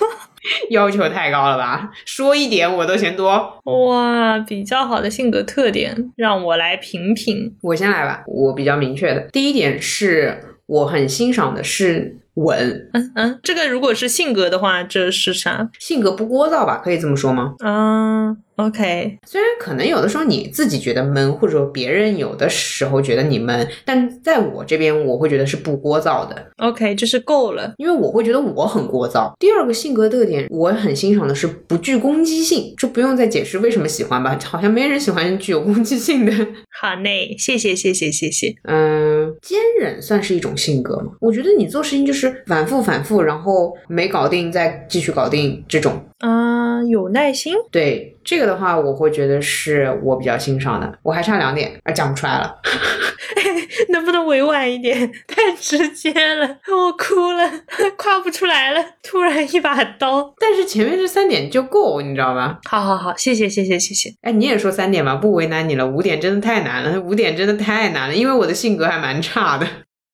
要求太高了吧？说一点我都嫌多。哇，比较好的性格特点，让我来评评。我先来吧，我比较明确的，第一点是我很欣赏的是稳，嗯嗯，这个如果是性格的话，这是啥？性格不聒噪吧？可以这么说吗？嗯，OK，虽然可能有的时候你自己觉得闷，或者说别人有的时候觉得你闷，但在我这边我会觉得是不聒噪的，OK，这是够了。因为我会觉得我很聒噪。第二个性格特点，我很欣赏的是不具攻击性，这不用再解释为什么喜欢吧？好像没人喜欢具有攻击性的。好嘞，谢谢谢谢谢谢。嗯，坚忍算是一种性格吗？我觉得你做事情就是反复反复，然后没搞定再继续搞定这种。啊、有耐心。对这个的话，我会觉得是我比较欣赏的。我还差两点，啊，讲不出来了。能不能委婉一点？太直接了，我哭了，夸不出来了。突然一把刀。但是前面这三点就够，你知道吧？好好好，谢谢谢谢谢谢。哎，你也说三点吧，不为难你了。五点真的太难了，五点真的太难了，因为我的性格还蛮差的。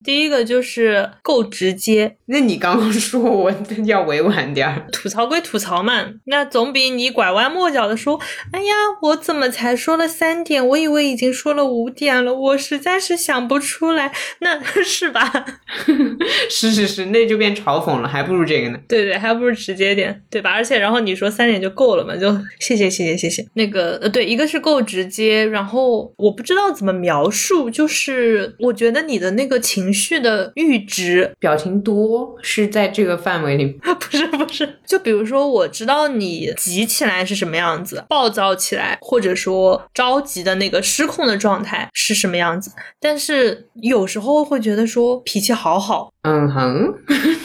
第一个就是够直接，那你刚刚说我 要委婉点儿，吐槽归吐槽嘛，那总比你拐弯抹角的说，哎呀，我怎么才说了三点？我以为已经说了五点了，我实在是想不出来，那 是吧？是是是，那就变嘲讽了，还不如这个呢。对对，还不如直接点，对吧？而且然后你说三点就够了嘛，就谢谢谢谢谢谢。那个呃，对，一个是够直接，然后我不知道怎么描述，就是我觉得你的那个情绪的阈值表情多是在这个范围里，不是不是，就比如说，我知道你急起来是什么样子，暴躁起来，或者说着急的那个失控的状态是什么样子，但是有时候会觉得说脾气好好，嗯哼，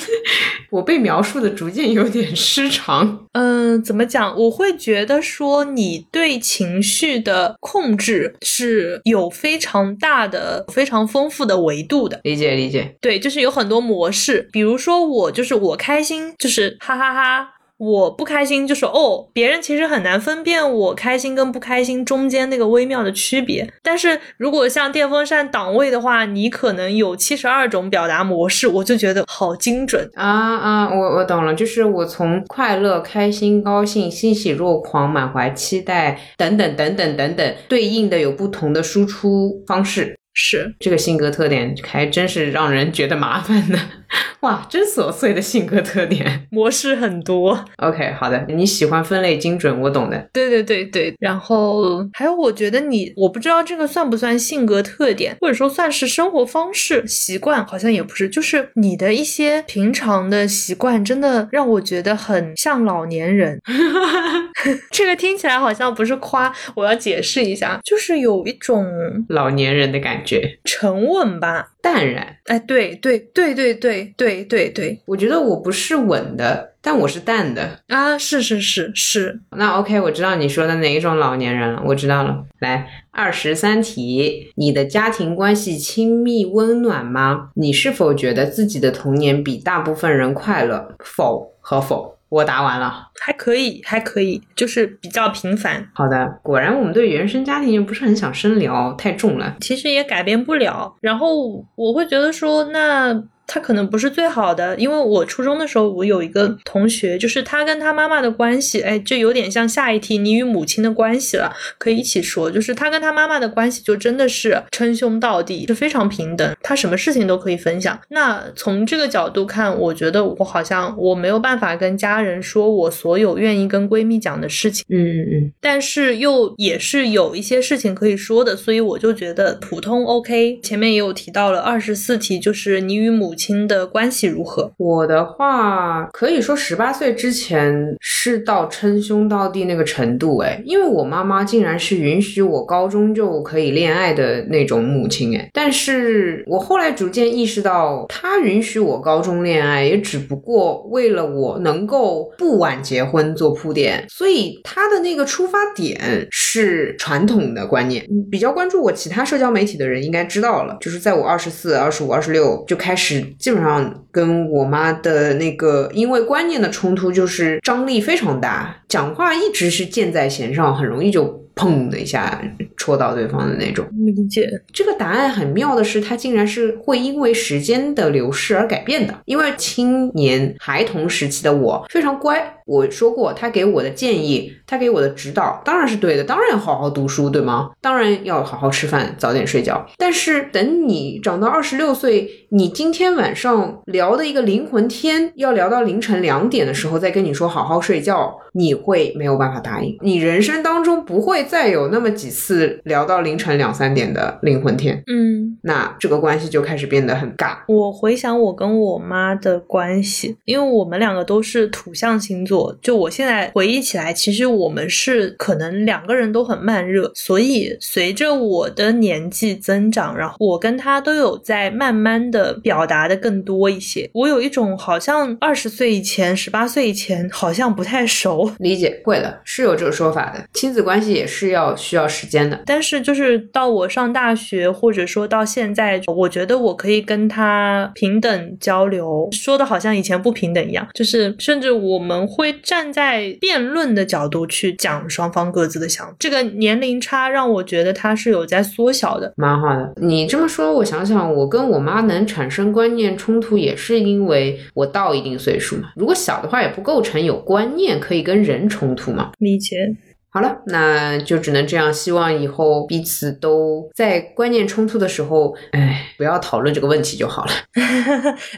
我被描述的逐渐有点失常。嗯，怎么讲？我会觉得说你对情绪的控制是有非常大的、非常丰富的维度的。理解理解，对，就是有很多模式，比如说我就是我开心，就是哈哈哈。我不开心就是哦，别人其实很难分辨我开心跟不开心中间那个微妙的区别。但是如果像电风扇档位的话，你可能有七十二种表达模式，我就觉得好精准。啊啊，我我懂了，就是我从快乐、开心、高兴、欣喜若狂、满怀期待等等等等等等，对应的有不同的输出方式。是，这个性格特点还真是让人觉得麻烦呢。哇，真琐碎的性格特点。模式很多。OK，好的，你喜欢分类精准，我懂的。对对对对，然后还有，我觉得你，我不知道这个算不算性格特点，或者说算是生活方式习惯，好像也不是，就是你的一些平常的习惯，真的让我觉得很像老年人。这个听起来好像不是夸，我要解释一下，就是有一种老年人的感觉，沉稳吧。淡然。哎，对对对对对对对对我觉得我不是稳的，但我是淡的。啊，是是是是，那 OK，我知道你说的哪一种老年人了，我知道了。来，二十三题，你的家庭关系亲密温暖吗？你是否觉得自己的童年比大部分人快乐？否和否？我答完了。还可以，还可以，就是比较频繁。好的，果然我们对原生家庭又不是很想深聊，太重了。其实也改变不了。然后我会觉得说，那他可能不是最好的，因为我初中的时候，我有一个同学，就是他跟他妈妈的关系，哎，就有点像下一题你与母亲的关系了，可以一起说，就是他跟他妈妈的关系就真的是称兄道弟，是非常平等，他什么事情都可以分享。那从这个角度看，我觉得我好像我没有办法跟家人说我所有愿意跟闺蜜讲的事情。嗯嗯嗯，但是又也是有一些事情可以说的，所以我就觉得普通 OK。前面也有提到了二十四题，就是你与母亲的关系如何？我的话，可以说十八岁之前是到称兄道弟那个程度，哎，因为我妈妈竟然是允许我高中就可以恋爱的那种母亲，哎，但是我后来逐渐意识到，她允许我高中恋爱，也只不过为了我能够不晚结婚做铺垫，所以她的那个出发点是传统的观念。比较关注我其他社交媒体的人应该知道了，就是在我二十四、二十五、二十六就开始，基本上跟我妈的那个因为观念的冲突，就是张力非常大，讲话一直是箭在弦上，很容易就。砰的一下戳到对方的那种，理解。这个答案很妙的是，它竟然是会因为时间的流逝而改变的。因为青年孩童时期的我非常乖，我说过，他给我的建议，他给我的指导当然是对的，当然要好好读书，对吗？当然要好好吃饭，早点睡觉。但是等你长到二十六岁，你今天晚上聊的一个灵魂天要聊到凌晨两点的时候，再跟你说好好睡觉，你会没有办法答应。你人生当中不会。再有那么几次聊到凌晨两三点的灵魂天，嗯，那这个关系就开始变得很尬。我回想我跟我妈的关系，因为我们两个都是土象星座，就我现在回忆起来，其实我们是可能两个人都很慢热，所以随着我的年纪增长，然后我跟她都有在慢慢的表达的更多一些。我有一种好像二十岁以前、十八岁以前好像不太熟，理解会的，是有这个说法的，亲子关系也是。要需要时间的，但是就是到我上大学，或者说到现在，我觉得我可以跟他平等交流，说的好像以前不平等一样，就是甚至我们会站在辩论的角度去讲双方各自的想法。这个年龄差让我觉得他是有在缩小的，蛮好的。你这么说，我想想，我跟我妈能产生观念冲突，也是因为我到一定岁数嘛。如果小的话，也不构成有观念可以跟跟人冲突嘛。理解。好了，那就只能这样。希望以后彼此都在观念冲突的时候，哎，不要讨论 这个问题就好了。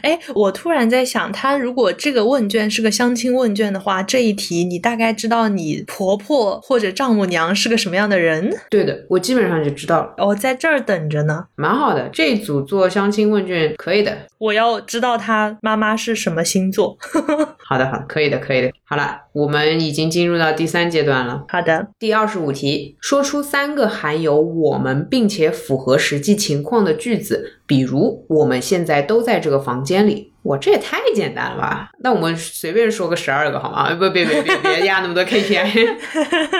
哎，我突然在想，他如果这个问卷是个相亲问卷的话，这一题你大概知道你婆婆或者丈母娘是个什么样的人？对的，我基本上就知道了。我在这儿等着呢。蛮好的，这一组做相亲问卷可以的。我要知道他妈妈是什么星座。好的，好的，可以的，可以的。好了，我们已经进入到第三阶段了。好的，第二十五题，说出三个含有“我们”并且符合实际情况的句子，比如“我们现在都在这个房间里”。我这也太简单了吧？那我们随便说个十二个好吗？不，别别别别压那么多 KPI。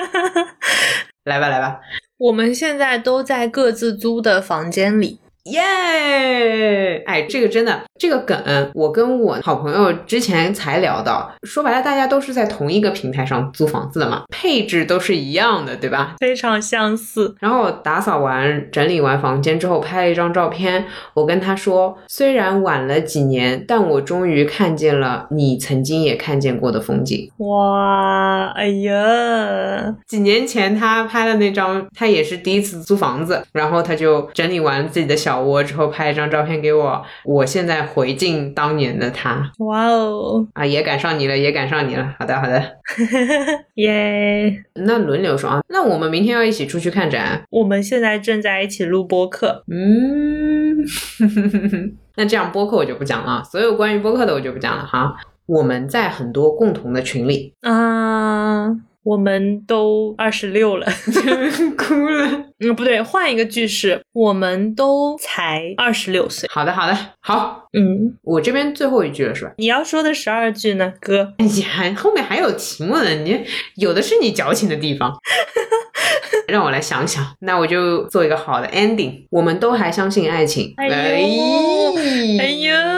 来吧，来吧。我们现在都在各自租的房间里。耶！哎，这个真的，这个梗，我跟我好朋友之前才聊到。说白了，大家都是在同一个平台上租房子的嘛，配置都是一样的，对吧？非常相似。然后打扫完、整理完房间之后，拍了一张照片。我跟他说，虽然晚了几年，但我终于看见了你曾经也看见过的风景。哇，哎呀！几年前他拍的那张，他也是第一次租房子，然后他就整理完自己的小。窝之后拍一张照片给我，我现在回敬当年的他。哇哦！啊，也赶上你了，也赶上你了。好的，好的。耶！那轮流说啊。那我们明天要一起出去看展。我们现在正在一起录播客。嗯，那这样播客我就不讲了，所有关于播客的我就不讲了哈。我们在很多共同的群里啊。我们都二十六了，哭了。嗯，不对，换一个句式，我们都才二十六岁。好的，好的，好。嗯，我这边最后一句了，是吧？你要说的十二句呢，哥？你还，后面还有题目呢，你有的是你矫情的地方。让我来想想，那我就做一个好的 ending。我们都还相信爱情。哎呦，哎呀，你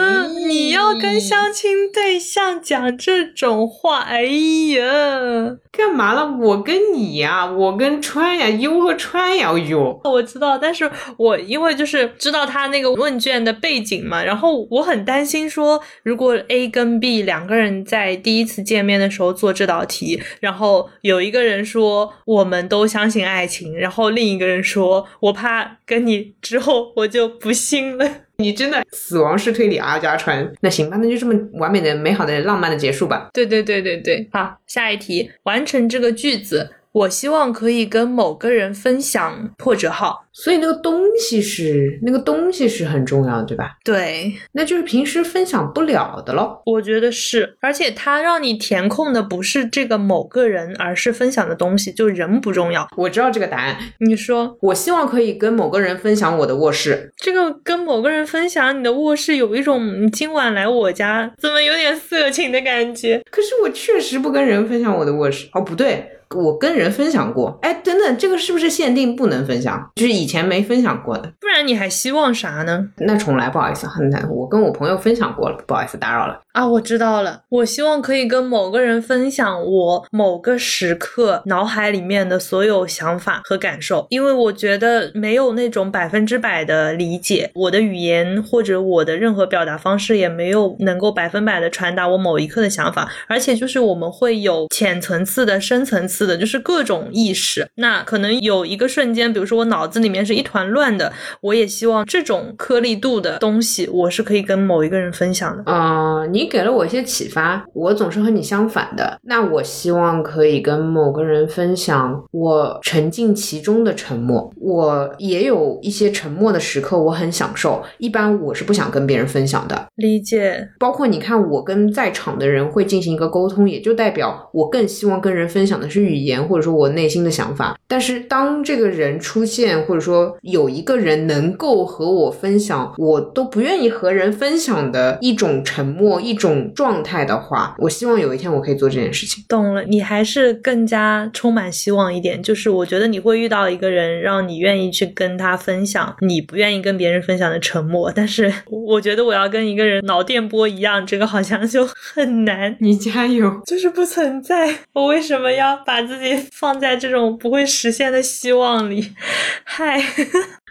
要跟相亲对象讲这种话，哎呀，干嘛了？我跟你呀，我跟川呀，优和川呀，哟。我知道，但是我因为就是知道他那个问卷的背景嘛，然后我很担心说，如果 A 跟 B 两个人在第一次见面的时候做这道题，然后有一个人说我们都相信。爱情，然后另一个人说：“我怕跟你之后我就不信了。”你真的死亡式推理阿加川？那行吧，那就这么完美的、美好的、浪漫的结束吧。对对对对对，好，下一题，完成这个句子。我希望可以跟某个人分享破折号。所以那个东西是那个东西是很重要的，对吧？对，那就是平时分享不了的咯。我觉得是，而且它让你填空的不是这个某个人，而是分享的东西，就人不重要。我知道这个答案。你说，我希望可以跟某个人分享我的卧室。这个跟某个人分享你的卧室，有一种今晚来我家，怎么有点色情的感觉？可是我确实不跟人分享我的卧室。哦，不对。我跟人分享过，哎，等等，这个是不是限定不能分享？就是以前没分享过的，不然你还希望啥呢？那重来，不好意思，很难。我跟我朋友分享过了，不好意思，打扰了。啊，我知道了，我希望可以跟某个人分享我某个时刻脑海里面的所有想法和感受，因为我觉得没有那种百分之百的理解，我的语言或者我的任何表达方式也没有能够百分百的传达我某一刻的想法，而且就是我们会有浅层次的、深层次的，就是各种意识。那可能有一个瞬间，比如说我脑子里面是一团乱的，我也希望这种颗粒度的东西，我是可以跟某一个人分享的。啊，你。你给了我一些启发，我总是和你相反的。那我希望可以跟某个人分享我沉浸其中的沉默。我也有一些沉默的时刻，我很享受。一般我是不想跟别人分享的。理解。包括你看，我跟在场的人会进行一个沟通，也就代表我更希望跟人分享的是语言，或者说我内心的想法。但是当这个人出现，或者说有一个人能够和我分享，我都不愿意和人分享的一种沉默。一种状态的话，我希望有一天我可以做这件事情。懂了，你还是更加充满希望一点。就是我觉得你会遇到一个人，让你愿意去跟他分享你不愿意跟别人分享的沉默。但是我觉得我要跟一个人脑电波一样，这个好像就很难。你加油，就是不存在。我为什么要把自己放在这种不会实现的希望里？嗨，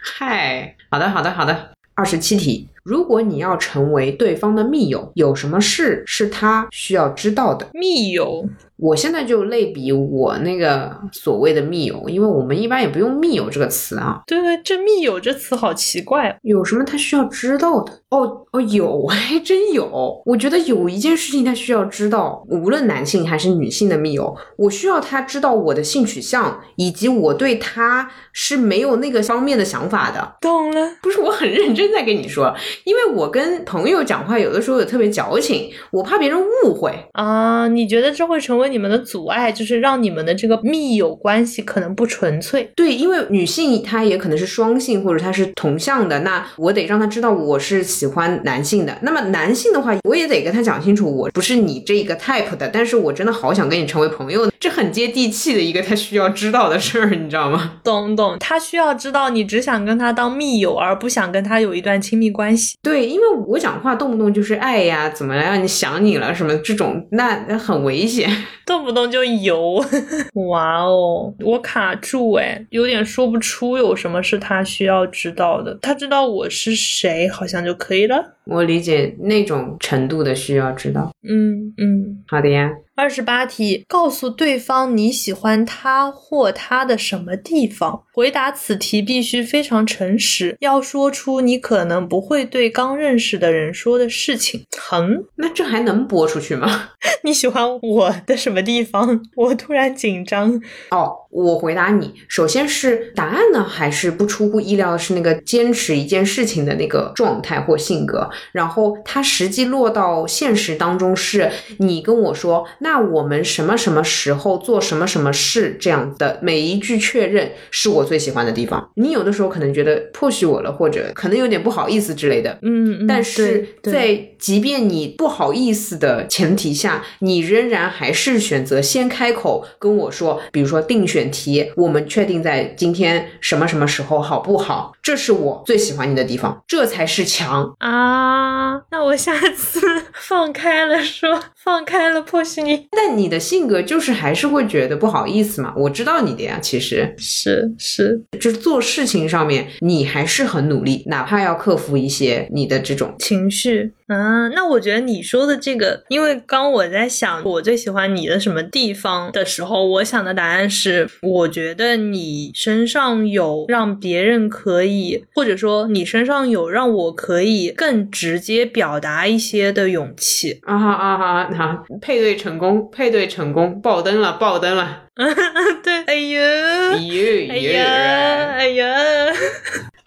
嗨，好的，好的，好的。二十七题。如果你要成为对方的密友，有什么事是他需要知道的？密友。我现在就类比我那个所谓的密友，因为我们一般也不用密友这个词啊。对对，这密友这词好奇怪，有什么他需要知道的？哦哦，有，还真有。我觉得有一件事情他需要知道，无论男性还是女性的密友，我需要他知道我的性取向，以及我对他是没有那个方面的想法的。懂了，不是我很认真在跟你说，因为我跟朋友讲话有的时候也特别矫情，我怕别人误会啊。你觉得这会成为？你们的阻碍就是让你们的这个密友关系可能不纯粹。对，因为女性她也可能是双性或者她是同向的，那我得让她知道我是喜欢男性的。那么男性的话，我也得跟他讲清楚，我不是你这个 type 的，但是我真的好想跟你成为朋友，这很接地气的一个他需要知道的事儿，你知道吗？懂懂，他需要知道你只想跟他当密友，而不想跟他有一段亲密关系。对，因为我讲话动不动就是爱呀，怎么让你想你了什么这种，那很危险。动不动就油，哇哦，我卡住哎，有点说不出有什么是他需要知道的。他知道我是谁，好像就可以了。我理解那种程度的需要知道。嗯嗯，好的呀。二十八题，告诉对方你喜欢他或他的什么地方。回答此题必须非常诚实，要说出你可能不会对刚认识的人说的事情。哼，那这还能播出去吗？你喜欢我的什么地方？我突然紧张。哦，我回答你，首先是答案呢，还是不出乎意料的是那个坚持一件事情的那个状态或性格。然后它实际落到现实当中，是你跟我说那。那我们什么什么时候做什么什么事，这样的每一句确认是我最喜欢的地方。你有的时候可能觉得迫许我了，或者可能有点不好意思之类的。嗯嗯，但是在即便你不好意思的前提下，你仍然还是选择先开口跟我说，比如说定选题，我们确定在今天什么什么时候，好不好？这是我最喜欢你的地方，这才是强啊！那我下次 放开了说，放开了迫许你。但你的性格就是还是会觉得不好意思嘛？我知道你的呀，其实是是，就是做事情上面你还是很努力，哪怕要克服一些你的这种情绪。嗯，那我觉得你说的这个，因为刚我在想我最喜欢你的什么地方的时候，我想的答案是，我觉得你身上有让别人可以，或者说你身上有让我可以更直接表达一些的勇气。啊哈啊哈哈，配对成功，配对成功，爆灯了，爆灯了。对，哎呀，咦哎呀，哎呀，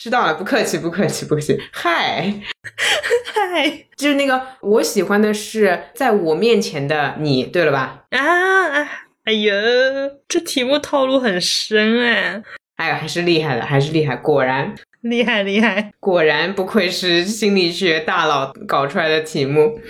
知道了，不客气，不客气，不客气。嗨，嗨，就是那个我喜欢的是在我面前的你，对了吧？啊，哎呀，这题目套路很深哎，哎呀，还是厉害的，还是厉害，果然厉害厉害。果然不愧是心理学大佬搞出来的题目。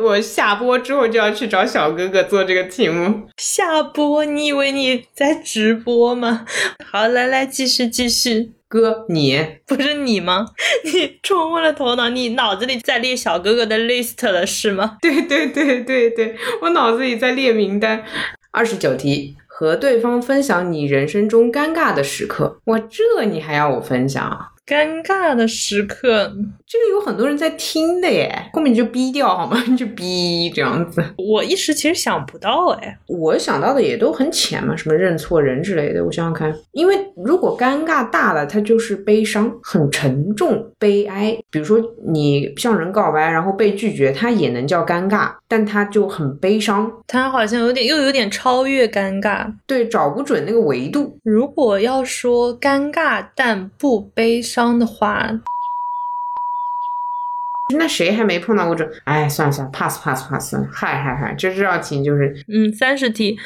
我下播之后就要去找小哥哥做这个题目。下播？你以为你在直播吗？好，来来，继续继续。哥，你 不是你吗？你冲昏了头脑，你脑子里在列小哥哥的 list 了是吗？对对对对对，我脑子里在列名单。二十九题，和对方分享你人生中尴尬的时刻。哇，这你还要我分享啊？尴尬的时刻，这个有很多人在听的耶，后面你就逼掉好吗？你 就逼这样子。我一时其实想不到哎，我想到的也都很浅嘛，什么认错人之类的。我想想看，因为如果尴尬大了，它就是悲伤，很沉重、悲哀。比如说你向人告白，然后被拒绝，它也能叫尴尬，但他就很悲伤。他好像有点又有点超越尴尬。对，找不准那个维度。如果要说尴尬但不悲伤的话，那谁还没碰到过这？哎，算了算了，pass pass pass。嗨嗨嗨，这这道题就是嗯，三十题。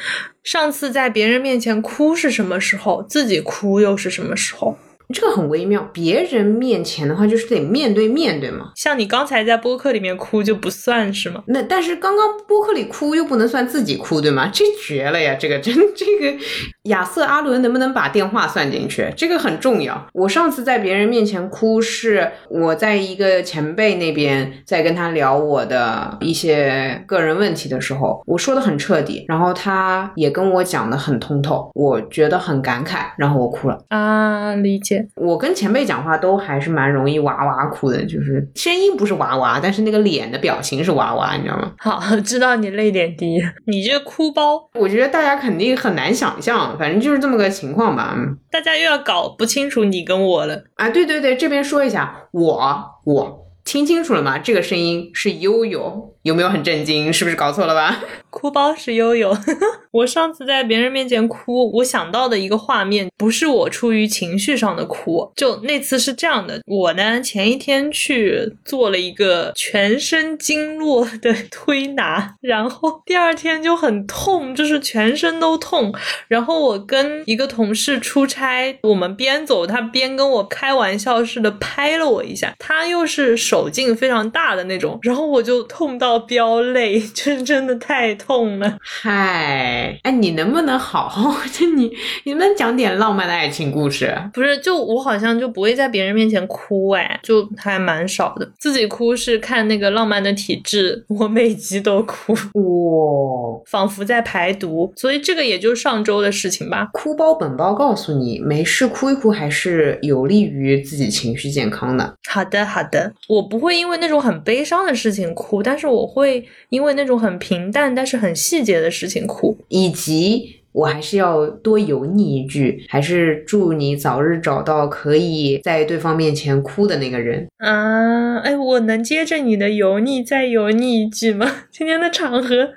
上次在别人面前哭是什么时候？自己哭又是什么时候？这个很微妙。别人面前的话，就是得面对面对吗？像你刚才在播客里面哭就不算是吗？那但是刚刚播客里哭又不能算自己哭，对吗？这绝了呀！这个真 这个亚瑟阿伦能不能把电话算进去？这个很重要。我上次在别人面前哭，是我在一个前辈那边在跟他聊我的一些个人问题的时候，我说的很彻底，然后他也跟我讲的很通透，我觉得很感慨，然后我哭了。啊，理解。我跟前辈讲话都还是蛮容易哇哇哭的，就是声音不是哇哇，但是那个脸的表情是哇哇，你知道吗？好，知道你泪点低，你这哭包，我觉得大家肯定很难想象，反正就是这么个情况吧。嗯大家又要搞不清楚你跟我了。啊，对对对，这边说一下，我我听清楚了吗？这个声音是悠悠，有没有很震惊？是不是搞错了吧？哭包是悠悠。我上次在别人面前哭，我想到的一个画面，不是我出于情绪上的哭，就那次是这样的：我呢前一天去做了一个全身经络的推拿，然后第二天就很痛，就是全身都痛。然后我跟一个同事出差，我们边走，他边跟我开玩笑似的拍了我一下，他又是手劲非常大的那种，然后我就痛到飙泪，就是真的太痛了。嗨，哎，你能不能好好？就你，你能不能讲点浪漫的爱情故事？不是，就我好像就不会在别人面前哭，哎，就还蛮少的。自己哭是看那个《浪漫的体质》，我每集都哭，哇，仿佛在排毒。所以这个也就上周的事情吧。哭包本包告诉你，没事哭一哭还是有利于自己情绪健康的。好的，好的，我不会因为那种很悲伤的事情哭，但是我会因为那种很平淡但是很细节的事情哭。以及我还是要多油腻一句，还是祝你早日找到可以在对方面前哭的那个人。啊，哎，我能接着你的油腻再油腻一句吗？今天的场合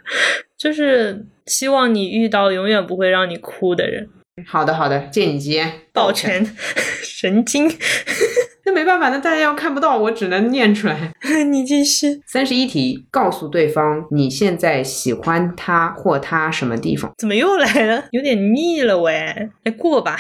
就是希望你遇到永远不会让你哭的人。好的，好的，借你吉言，抱拳，神经，那没办法，那大家要看不到，我只能念出来。你继续。三十一题，告诉对方你现在喜欢他或他什么地方怎么又来了？有点腻了喂，哎，过吧。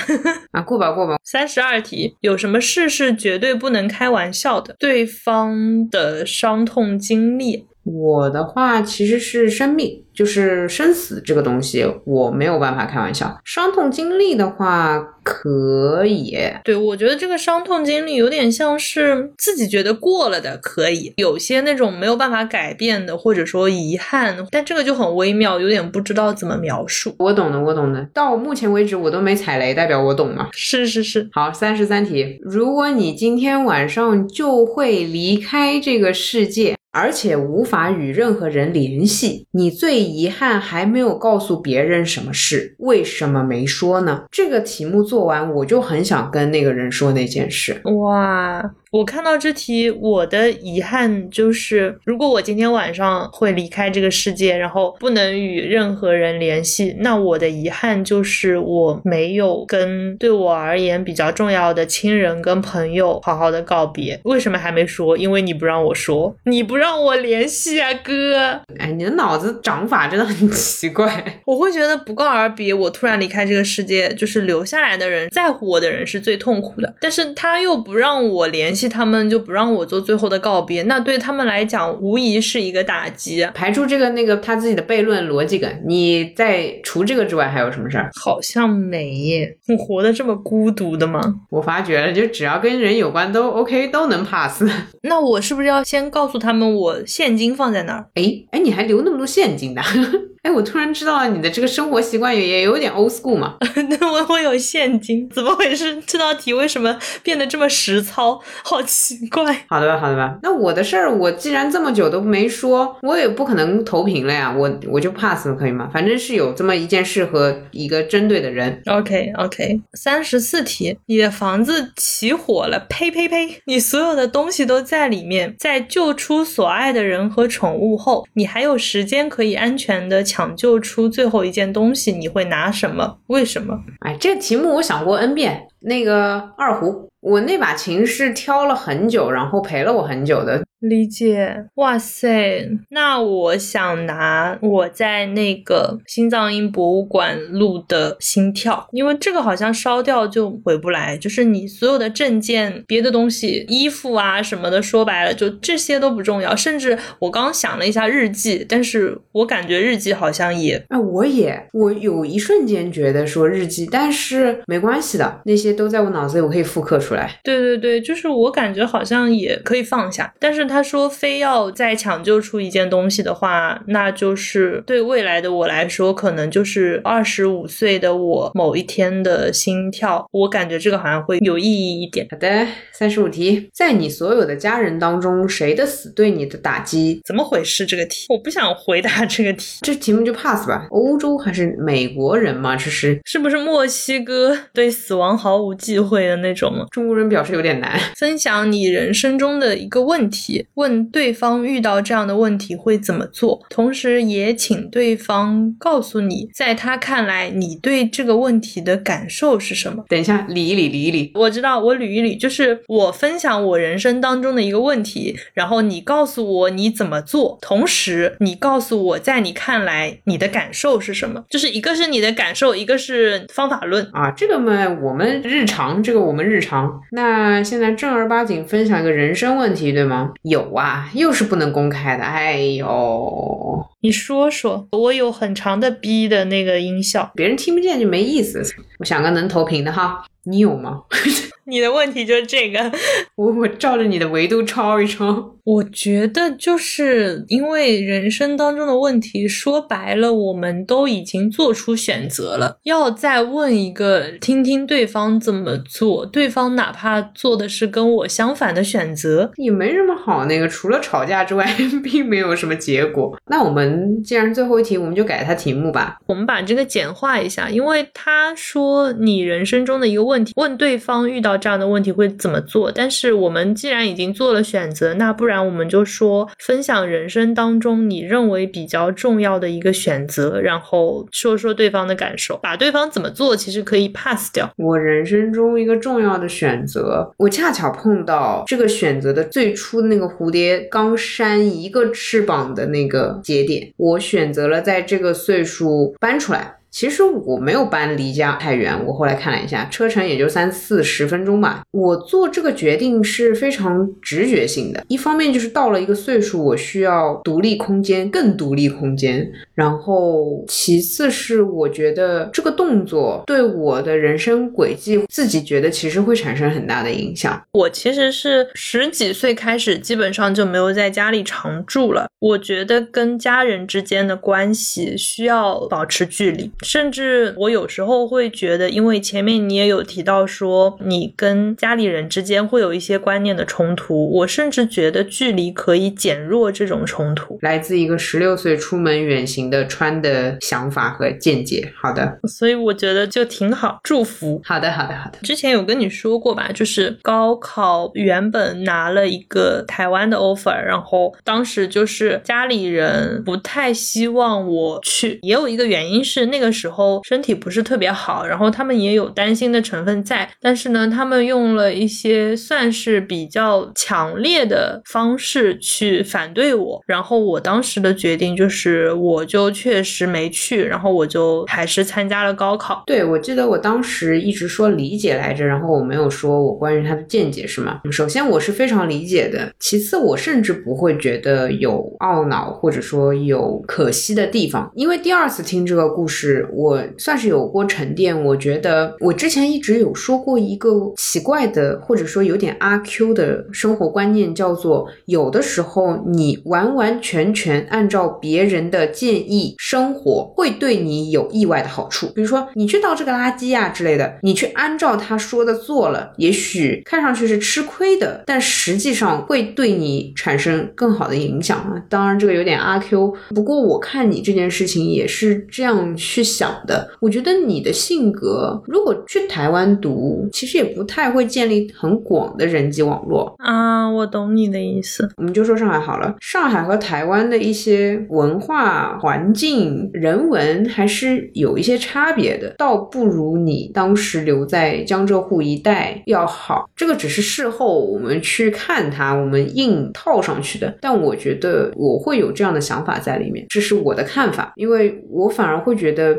啊？过吧，过吧。三十二题，有什么事是绝对不能开玩笑的？对方的伤痛经历。我的话其实是生命，就是生死这个东西，我没有办法开玩笑。伤痛经历的话可以，对，我觉得这个伤痛经历有点像是自己觉得过了的，可以有些那种没有办法改变的，或者说遗憾，但这个就很微妙，有点不知道怎么描述。我懂的，我懂的。到目前为止我都没踩雷，代表我懂嘛？是是是，好，三十三题，如果你今天晚上就会离开这个世界。而且无法与任何人联系。你最遗憾还没有告诉别人什么事，为什么没说呢？这个题目做完，我就很想跟那个人说那件事。哇！我看到这题，我的遗憾就是，如果我今天晚上会离开这个世界，然后不能与任何人联系，那我的遗憾就是我没有跟对我而言比较重要的亲人跟朋友好好的告别。为什么还没说？因为你不让我说，你不让我联系啊，哥！哎，你的脑子长法真的很奇怪。我会觉得不告而别，我突然离开这个世界，就是留下来的人在乎我的人是最痛苦的，但是他又不让我联系。他们就不让我做最后的告别，那对他们来讲无疑是一个打击。排除这个那个他自己的悖论逻辑感，你在除这个之外还有什么事儿？好像没耶。我活得这么孤独的吗？我发觉了，就只要跟人有关都 OK，都能 pass。那我是不是要先告诉他们我现金放在哪儿？哎哎，你还留那么多现金的？哎，我突然知道了你的这个生活习惯也也有点 old school 嘛。那我 我有现金，怎么回事？这道题为什么变得这么实操？好奇怪。好的吧，好的吧。那我的事儿，我既然这么久都没说，我也不可能投屏了呀。我我就 pass 了，可以吗？反正是有这么一件事和一个针对的人。OK OK。三十四题，你的房子起火了，呸呸呸！你所有的东西都在里面，在救出所爱的人和宠物后，你还有时间可以安全的。抢抢救出最后一件东西，你会拿什么？为什么？哎，这个题目我想过 N 遍。那个二胡，我那把琴是挑了很久，然后陪了我很久的。理解，哇塞，那我想拿我在那个心脏音博物馆录的心跳，因为这个好像烧掉就回不来，就是你所有的证件、别的东西、衣服啊什么的，说白了就这些都不重要。甚至我刚想了一下日记，但是我感觉日记好像也……哎，我也，我有一瞬间觉得说日记，但是没关系的，那些都在我脑子里，我可以复刻出来。对对对，就是我感觉好像也可以放下，但是。他说：“非要再抢救出一件东西的话，那就是对未来的我来说，可能就是二十五岁的我某一天的心跳。我感觉这个好像会有意义一点。”好的，三十五题，在你所有的家人当中，谁的死对你的打击怎么回事？这个题我不想回答这个题，这题目就 pass 吧。欧洲还是美国人嘛？这是是不是墨西哥对死亡毫无忌讳的那种？中国人表示有点难。分享你人生中的一个问题。问对方遇到这样的问题会怎么做，同时也请对方告诉你，在他看来你对这个问题的感受是什么。等一下，理一理，理一理。我知道，我捋一捋，就是我分享我人生当中的一个问题，然后你告诉我你怎么做，同时你告诉我在你看来你的感受是什么。就是一个是你的感受，一个是方法论啊。这个嘛，我们日常，这个我们日常。那现在正儿八经分享一个人生问题，对吗？有啊，又是不能公开的。哎呦，你说说，我有很长的 B 的那个音效，别人听不见就没意思。我想个能投屏的哈，你有吗？你的问题就是这个，我我照着你的维度抄一抄。我觉得就是因为人生当中的问题，说白了，我们都已经做出选择了，要再问一个，听听对方怎么做，对方哪怕做的是跟我相反的选择，也没什么好那个，除了吵架之外，并没有什么结果。那我们既然最后一题，我们就改它题目吧。我们把这个简化一下，因为他说你人生中的一个问题，问对方遇到这样的问题会怎么做，但是我们既然已经做了选择，那不然。我们就说分享人生当中你认为比较重要的一个选择，然后说说对方的感受，把对方怎么做其实可以 pass 掉。我人生中一个重要的选择，我恰巧碰到这个选择的最初那个蝴蝶刚扇一个翅膀的那个节点，我选择了在这个岁数搬出来。其实我没有搬离家太远，我后来看了一下，车程也就三四十分钟吧。我做这个决定是非常直觉性的，一方面就是到了一个岁数，我需要独立空间，更独立空间。然后其次是我觉得这个动作对我的人生轨迹，自己觉得其实会产生很大的影响。我其实是十几岁开始，基本上就没有在家里常住了。我觉得跟家人之间的关系需要保持距离。甚至我有时候会觉得，因为前面你也有提到说，你跟家里人之间会有一些观念的冲突，我甚至觉得距离可以减弱这种冲突。来自一个十六岁出门远行的穿的想法和见解。好的，所以我觉得就挺好，祝福。好的，好的，好的。之前有跟你说过吧，就是高考原本拿了一个台湾的 offer，然后当时就是家里人不太希望我去，也有一个原因是那个时候身体不是特别好，然后他们也有担心的成分在，但是呢，他们用了一些算是比较强烈的方式去反对我，然后我当时的决定就是我就就确实没去，然后我就还是参加了高考。对，我记得我当时一直说理解来着，然后我没有说我关于他的见解是吗？首先我是非常理解的，其次我甚至不会觉得有懊恼或者说有可惜的地方，因为第二次听这个故事，我算是有过沉淀。我觉得我之前一直有说过一个奇怪的或者说有点阿 Q 的生活观念，叫做有的时候你完完全全按照别人的建议议生活，会对你有意外的好处。比如说你去倒这个垃圾啊之类的，你去按照他说的做了，也许看上去是吃亏的，但实际上会对你产生更好的影响啊。当然这个有点阿 Q，不过我看你这件事情也是这样去想的。我觉得你的性格，如果去台湾读，其实也不太会建立很广的人际网络。啊，我懂你的意思。我们就说上海好了，上海和台湾的一些文化环环境、人文还是有一些差别的，倒不如你当时留在江浙沪一带要好。这个只是事后我们去看它，我们硬套上去的。但我觉得我会有这样的想法在里面，这是我的看法，因为我反而会觉得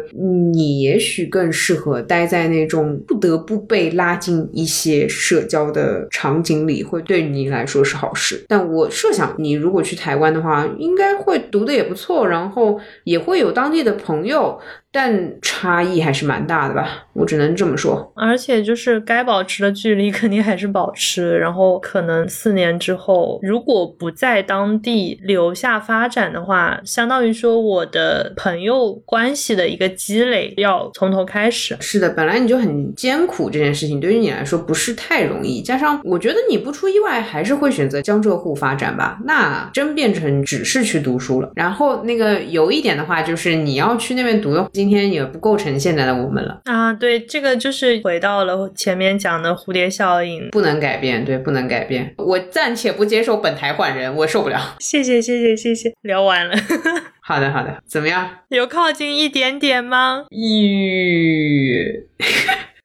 你也许更适合待在那种不得不被拉进一些社交的场景里，会对你来说是好事。但我设想你如果去台湾的话，应该会读的也不错，然后也会有当地的朋友。但差异还是蛮大的吧，我只能这么说。而且就是该保持的距离肯定还是保持，然后可能四年之后，如果不在当地留下发展的话，相当于说我的朋友关系的一个积累要从头开始。是的，本来你就很艰苦，这件事情对于你来说不是太容易，加上我觉得你不出意外还是会选择江浙沪发展吧，那真变成只是去读书了。然后那个有一点的话，就是你要去那边读的。今天也不构成现在的我们了啊！对，这个就是回到了前面讲的蝴蝶效应，不能改变，对，不能改变。我暂且不接受本台换人，我受不了。谢谢，谢谢，谢谢。聊完了。好的，好的。怎么样？有靠近一点点吗？吁。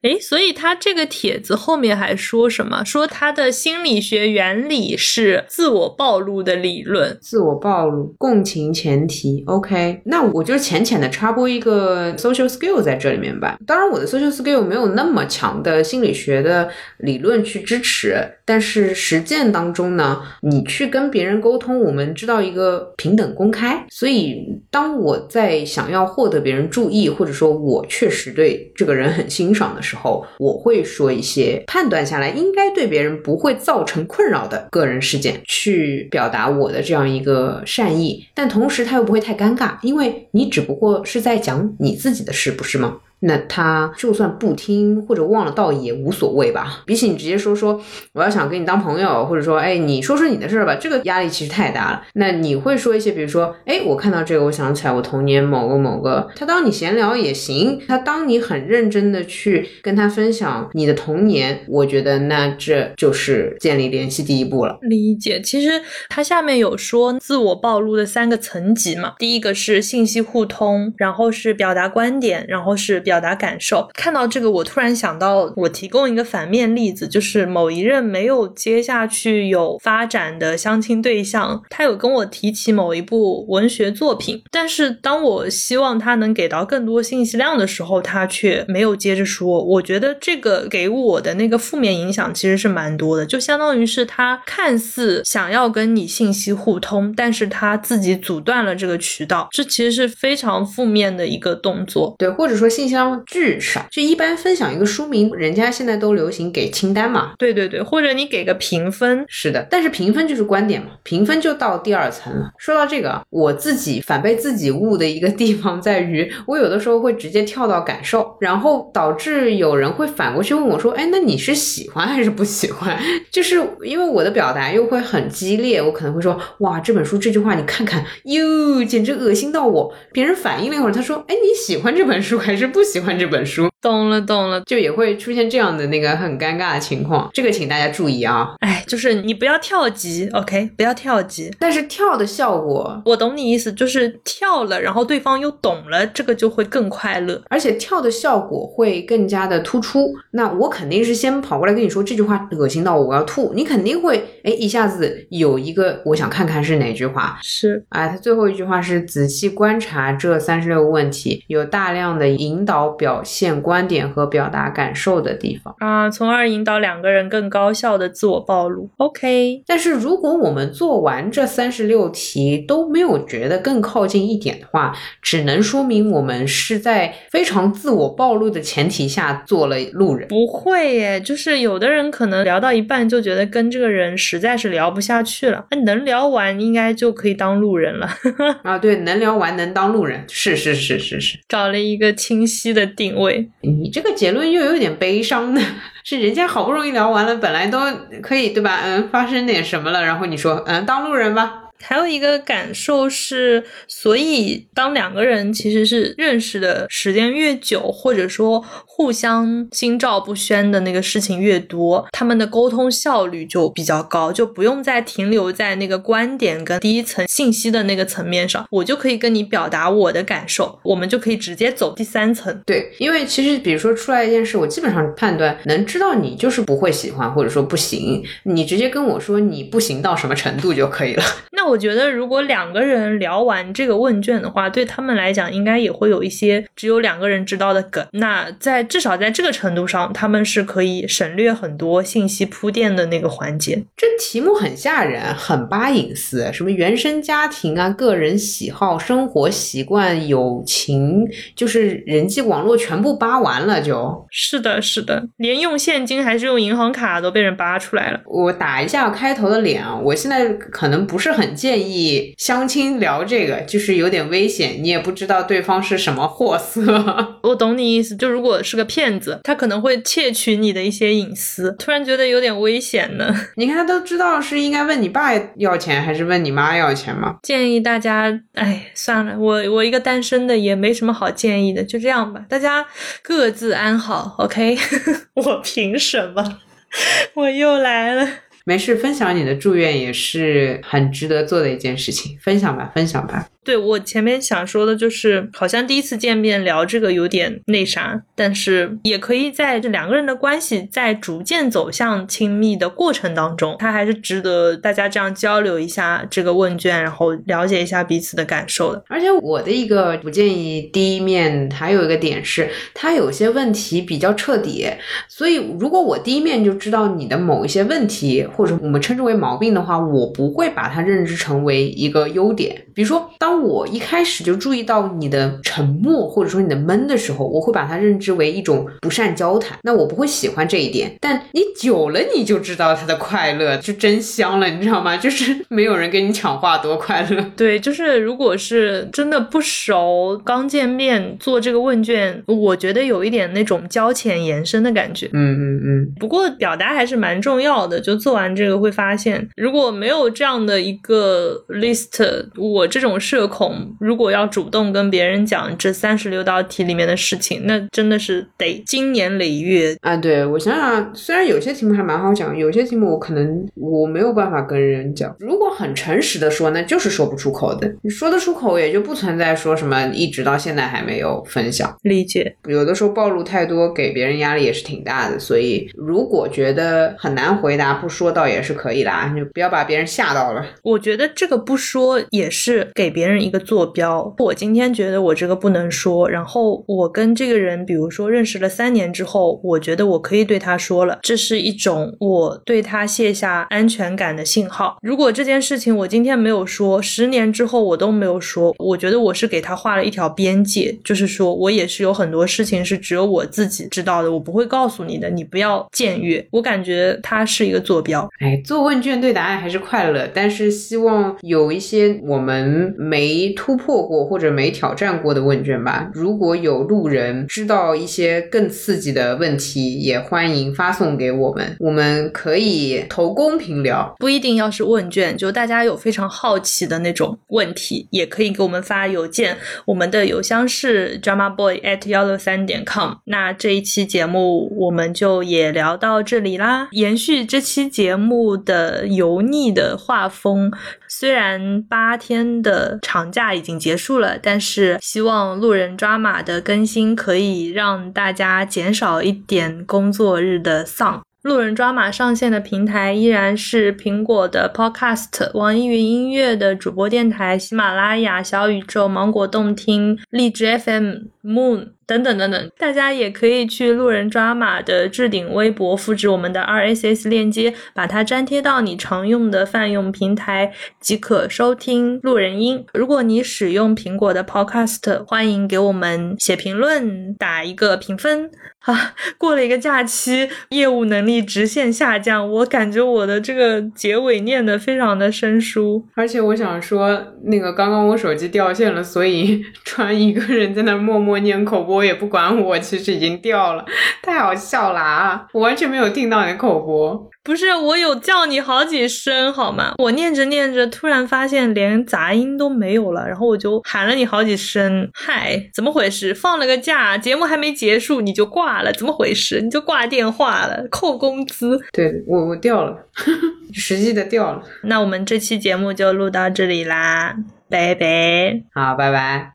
诶，所以他这个帖子后面还说什么？说他的心理学原理是自我暴露的理论，自我暴露共情前提。OK，那我就浅浅的插播一个 social skill 在这里面吧。当然，我的 social skill 没有那么强的心理学的理论去支持，但是实践当中呢，你去跟别人沟通，我们知道一个平等公开。所以，当我在想要获得别人注意，或者说我确实对这个人很欣赏的时候，我会说一些判断下来应该对别人不会造成困扰的个人事件，去表达我的这样一个善意，但同时他又不会太尴尬，因为你只不过是在讲你自己的事，不是吗？那他就算不听或者忘了，倒也无所谓吧。比起你直接说说我要想跟你当朋友，或者说哎你说说你的事儿吧，这个压力其实太大了。那你会说一些，比如说哎我看到这个，我想起来我童年某个某个，他当你闲聊也行，他当你很认真的去跟他分享你的童年，我觉得那这就是建立联系第一步了。理解，其实他下面有说自我暴露的三个层级嘛，第一个是信息互通，然后是表达观点，然后是表。表达感受，看到这个，我突然想到，我提供一个反面例子，就是某一任没有接下去有发展的相亲对象，他有跟我提起某一部文学作品，但是当我希望他能给到更多信息量的时候，他却没有接着说。我觉得这个给我的那个负面影响其实是蛮多的，就相当于是他看似想要跟你信息互通，但是他自己阻断了这个渠道，这其实是非常负面的一个动作。对，或者说信息量。量巨少。就一般分享一个书名，人家现在都流行给清单嘛。对对对，或者你给个评分。是的，但是评分就是观点嘛，评分就到第二层了。说到这个，我自己反被自己误的一个地方在于，我有的时候会直接跳到感受，然后导致有人会反过去问我说：“哎，那你是喜欢还是不喜欢？” 就是因为我的表达又会很激烈，我可能会说：“哇，这本书这句话你看看，哟，简直恶心到我。”别人反应了一会儿，他说：“哎，你喜欢这本书还是不喜欢这本书？”懂了，懂了，就也会出现这样的那个很尴尬的情况，这个请大家注意啊！哎，就是你不要跳级，OK，不要跳级。但是跳的效果，我懂你意思，就是跳了，然后对方又懂了，这个就会更快乐，而且跳的效果会更加的突出。那我肯定是先跑过来跟你说这句话恶心到我，我要吐，你肯定会哎一下子有一个我想看看是哪句话，是哎，他最后一句话是仔细观察这三十六个问题，有大量的引导表现观。观点和表达感受的地方啊，从而引导两个人更高效的自我暴露。OK，但是如果我们做完这三十六题都没有觉得更靠近一点的话，只能说明我们是在非常自我暴露的前提下做了路人。不会耶，就是有的人可能聊到一半就觉得跟这个人实在是聊不下去了，那能聊完应该就可以当路人了。啊，对，能聊完能当路人，是是是是是，找了一个清晰的定位。你这个结论又有点悲伤呢，是人家好不容易聊完了，本来都可以对吧？嗯，发生点什么了，然后你说嗯，当路人吧。还有一个感受是，所以当两个人其实是认识的时间越久，或者说互相心照不宣的那个事情越多，他们的沟通效率就比较高，就不用再停留在那个观点跟第一层信息的那个层面上，我就可以跟你表达我的感受，我们就可以直接走第三层。对，因为其实比如说出来一件事，我基本上判断能知道你就是不会喜欢，或者说不行，你直接跟我说你不行到什么程度就可以了。那 我觉得，如果两个人聊完这个问卷的话，对他们来讲，应该也会有一些只有两个人知道的梗。那在至少在这个程度上，他们是可以省略很多信息铺垫的那个环节。这题目很吓人，很扒隐私，什么原生家庭啊、个人喜好、生活习惯、友情，就是人际网络全部扒完了。就是的，是的，连用现金还是用银行卡都被人扒出来了。我打一下开头的脸啊，我现在可能不是很。建议相亲聊这个就是有点危险，你也不知道对方是什么货色。我懂你意思，就如果是个骗子，他可能会窃取你的一些隐私，突然觉得有点危险呢。你看他都知道是应该问你爸要钱还是问你妈要钱吗？建议大家，哎，算了，我我一个单身的也没什么好建议的，就这样吧，大家各自安好。OK，我凭什么？我又来了。没事，分享你的祝愿也是很值得做的一件事情，分享吧，分享吧。对我前面想说的就是，好像第一次见面聊这个有点那啥，但是也可以在这两个人的关系在逐渐走向亲密的过程当中，他还是值得大家这样交流一下这个问卷，然后了解一下彼此的感受的。而且我的一个不建议第一面还有一个点是，他有些问题比较彻底，所以如果我第一面就知道你的某一些问题，或者我们称之为毛病的话，我不会把它认知成为一个优点。比如说当。我一开始就注意到你的沉默或者说你的闷的时候，我会把它认知为一种不善交谈，那我不会喜欢这一点。但你久了你就知道他的快乐，就真香了，你知道吗？就是没有人跟你抢话多快乐。对，就是如果是真的不熟，刚见面做这个问卷，我觉得有一点那种交浅言深的感觉。嗯嗯嗯。不过表达还是蛮重要的。就做完这个会发现，如果没有这样的一个 list，我这种社。恐如果要主动跟别人讲这三十六道题里面的事情，那真的是得经年累月啊！对我想想，虽然有些题目还蛮好讲，有些题目我可能我没有办法跟人讲。如果很诚实的说，那就是说不出口的。你说得出口，也就不存在说什么一直到现在还没有分享。理解。有的时候暴露太多，给别人压力也是挺大的。所以如果觉得很难回答，不说倒也是可以啦，就不要把别人吓到了。我觉得这个不说也是给别人。一个坐标。我今天觉得我这个不能说，然后我跟这个人，比如说认识了三年之后，我觉得我可以对他说了，这是一种我对他卸下安全感的信号。如果这件事情我今天没有说，十年之后我都没有说，我觉得我是给他画了一条边界，就是说我也是有很多事情是只有我自己知道的，我不会告诉你的，你不要僭越。我感觉他是一个坐标。哎，做问卷对答案还是快乐，但是希望有一些我们没没突破过或者没挑战过的问卷吧。如果有路人知道一些更刺激的问题，也欢迎发送给我们，我们可以投公平聊。不一定要是问卷，就大家有非常好奇的那种问题，也可以给我们发邮件。我们的邮箱是 dramaboy at 幺六三点 com。那这一期节目我们就也聊到这里啦。延续这期节目的油腻的画风，虽然八天的长假已经结束了，但是希望路人抓马的更新可以让大家减少一点工作日的丧。路人抓马上线的平台依然是苹果的 Podcast、网易云音乐的主播电台、喜马拉雅、小宇宙、芒果动听、荔枝 FM、Moon。等等等等，大家也可以去路人抓马的置顶微博，复制我们的 RSS 链接，把它粘贴到你常用的泛用平台，即可收听路人音。如果你使用苹果的 Podcast，欢迎给我们写评论，打一个评分。啊，过了一个假期，业务能力直线下降，我感觉我的这个结尾念得非常的生疏。而且我想说，那个刚刚我手机掉线了，所以 川一个人在那默默念口播。我也不管我，其实已经掉了，太好笑了啊！我完全没有听到你的口播，不是我有叫你好几声好吗？我念着念着，突然发现连杂音都没有了，然后我就喊了你好几声，嗨，怎么回事？放了个假，节目还没结束你就挂了，怎么回事？你就挂电话了，扣工资？对我我掉了，实际的掉了。那我们这期节目就录到这里啦，拜拜，好，拜拜。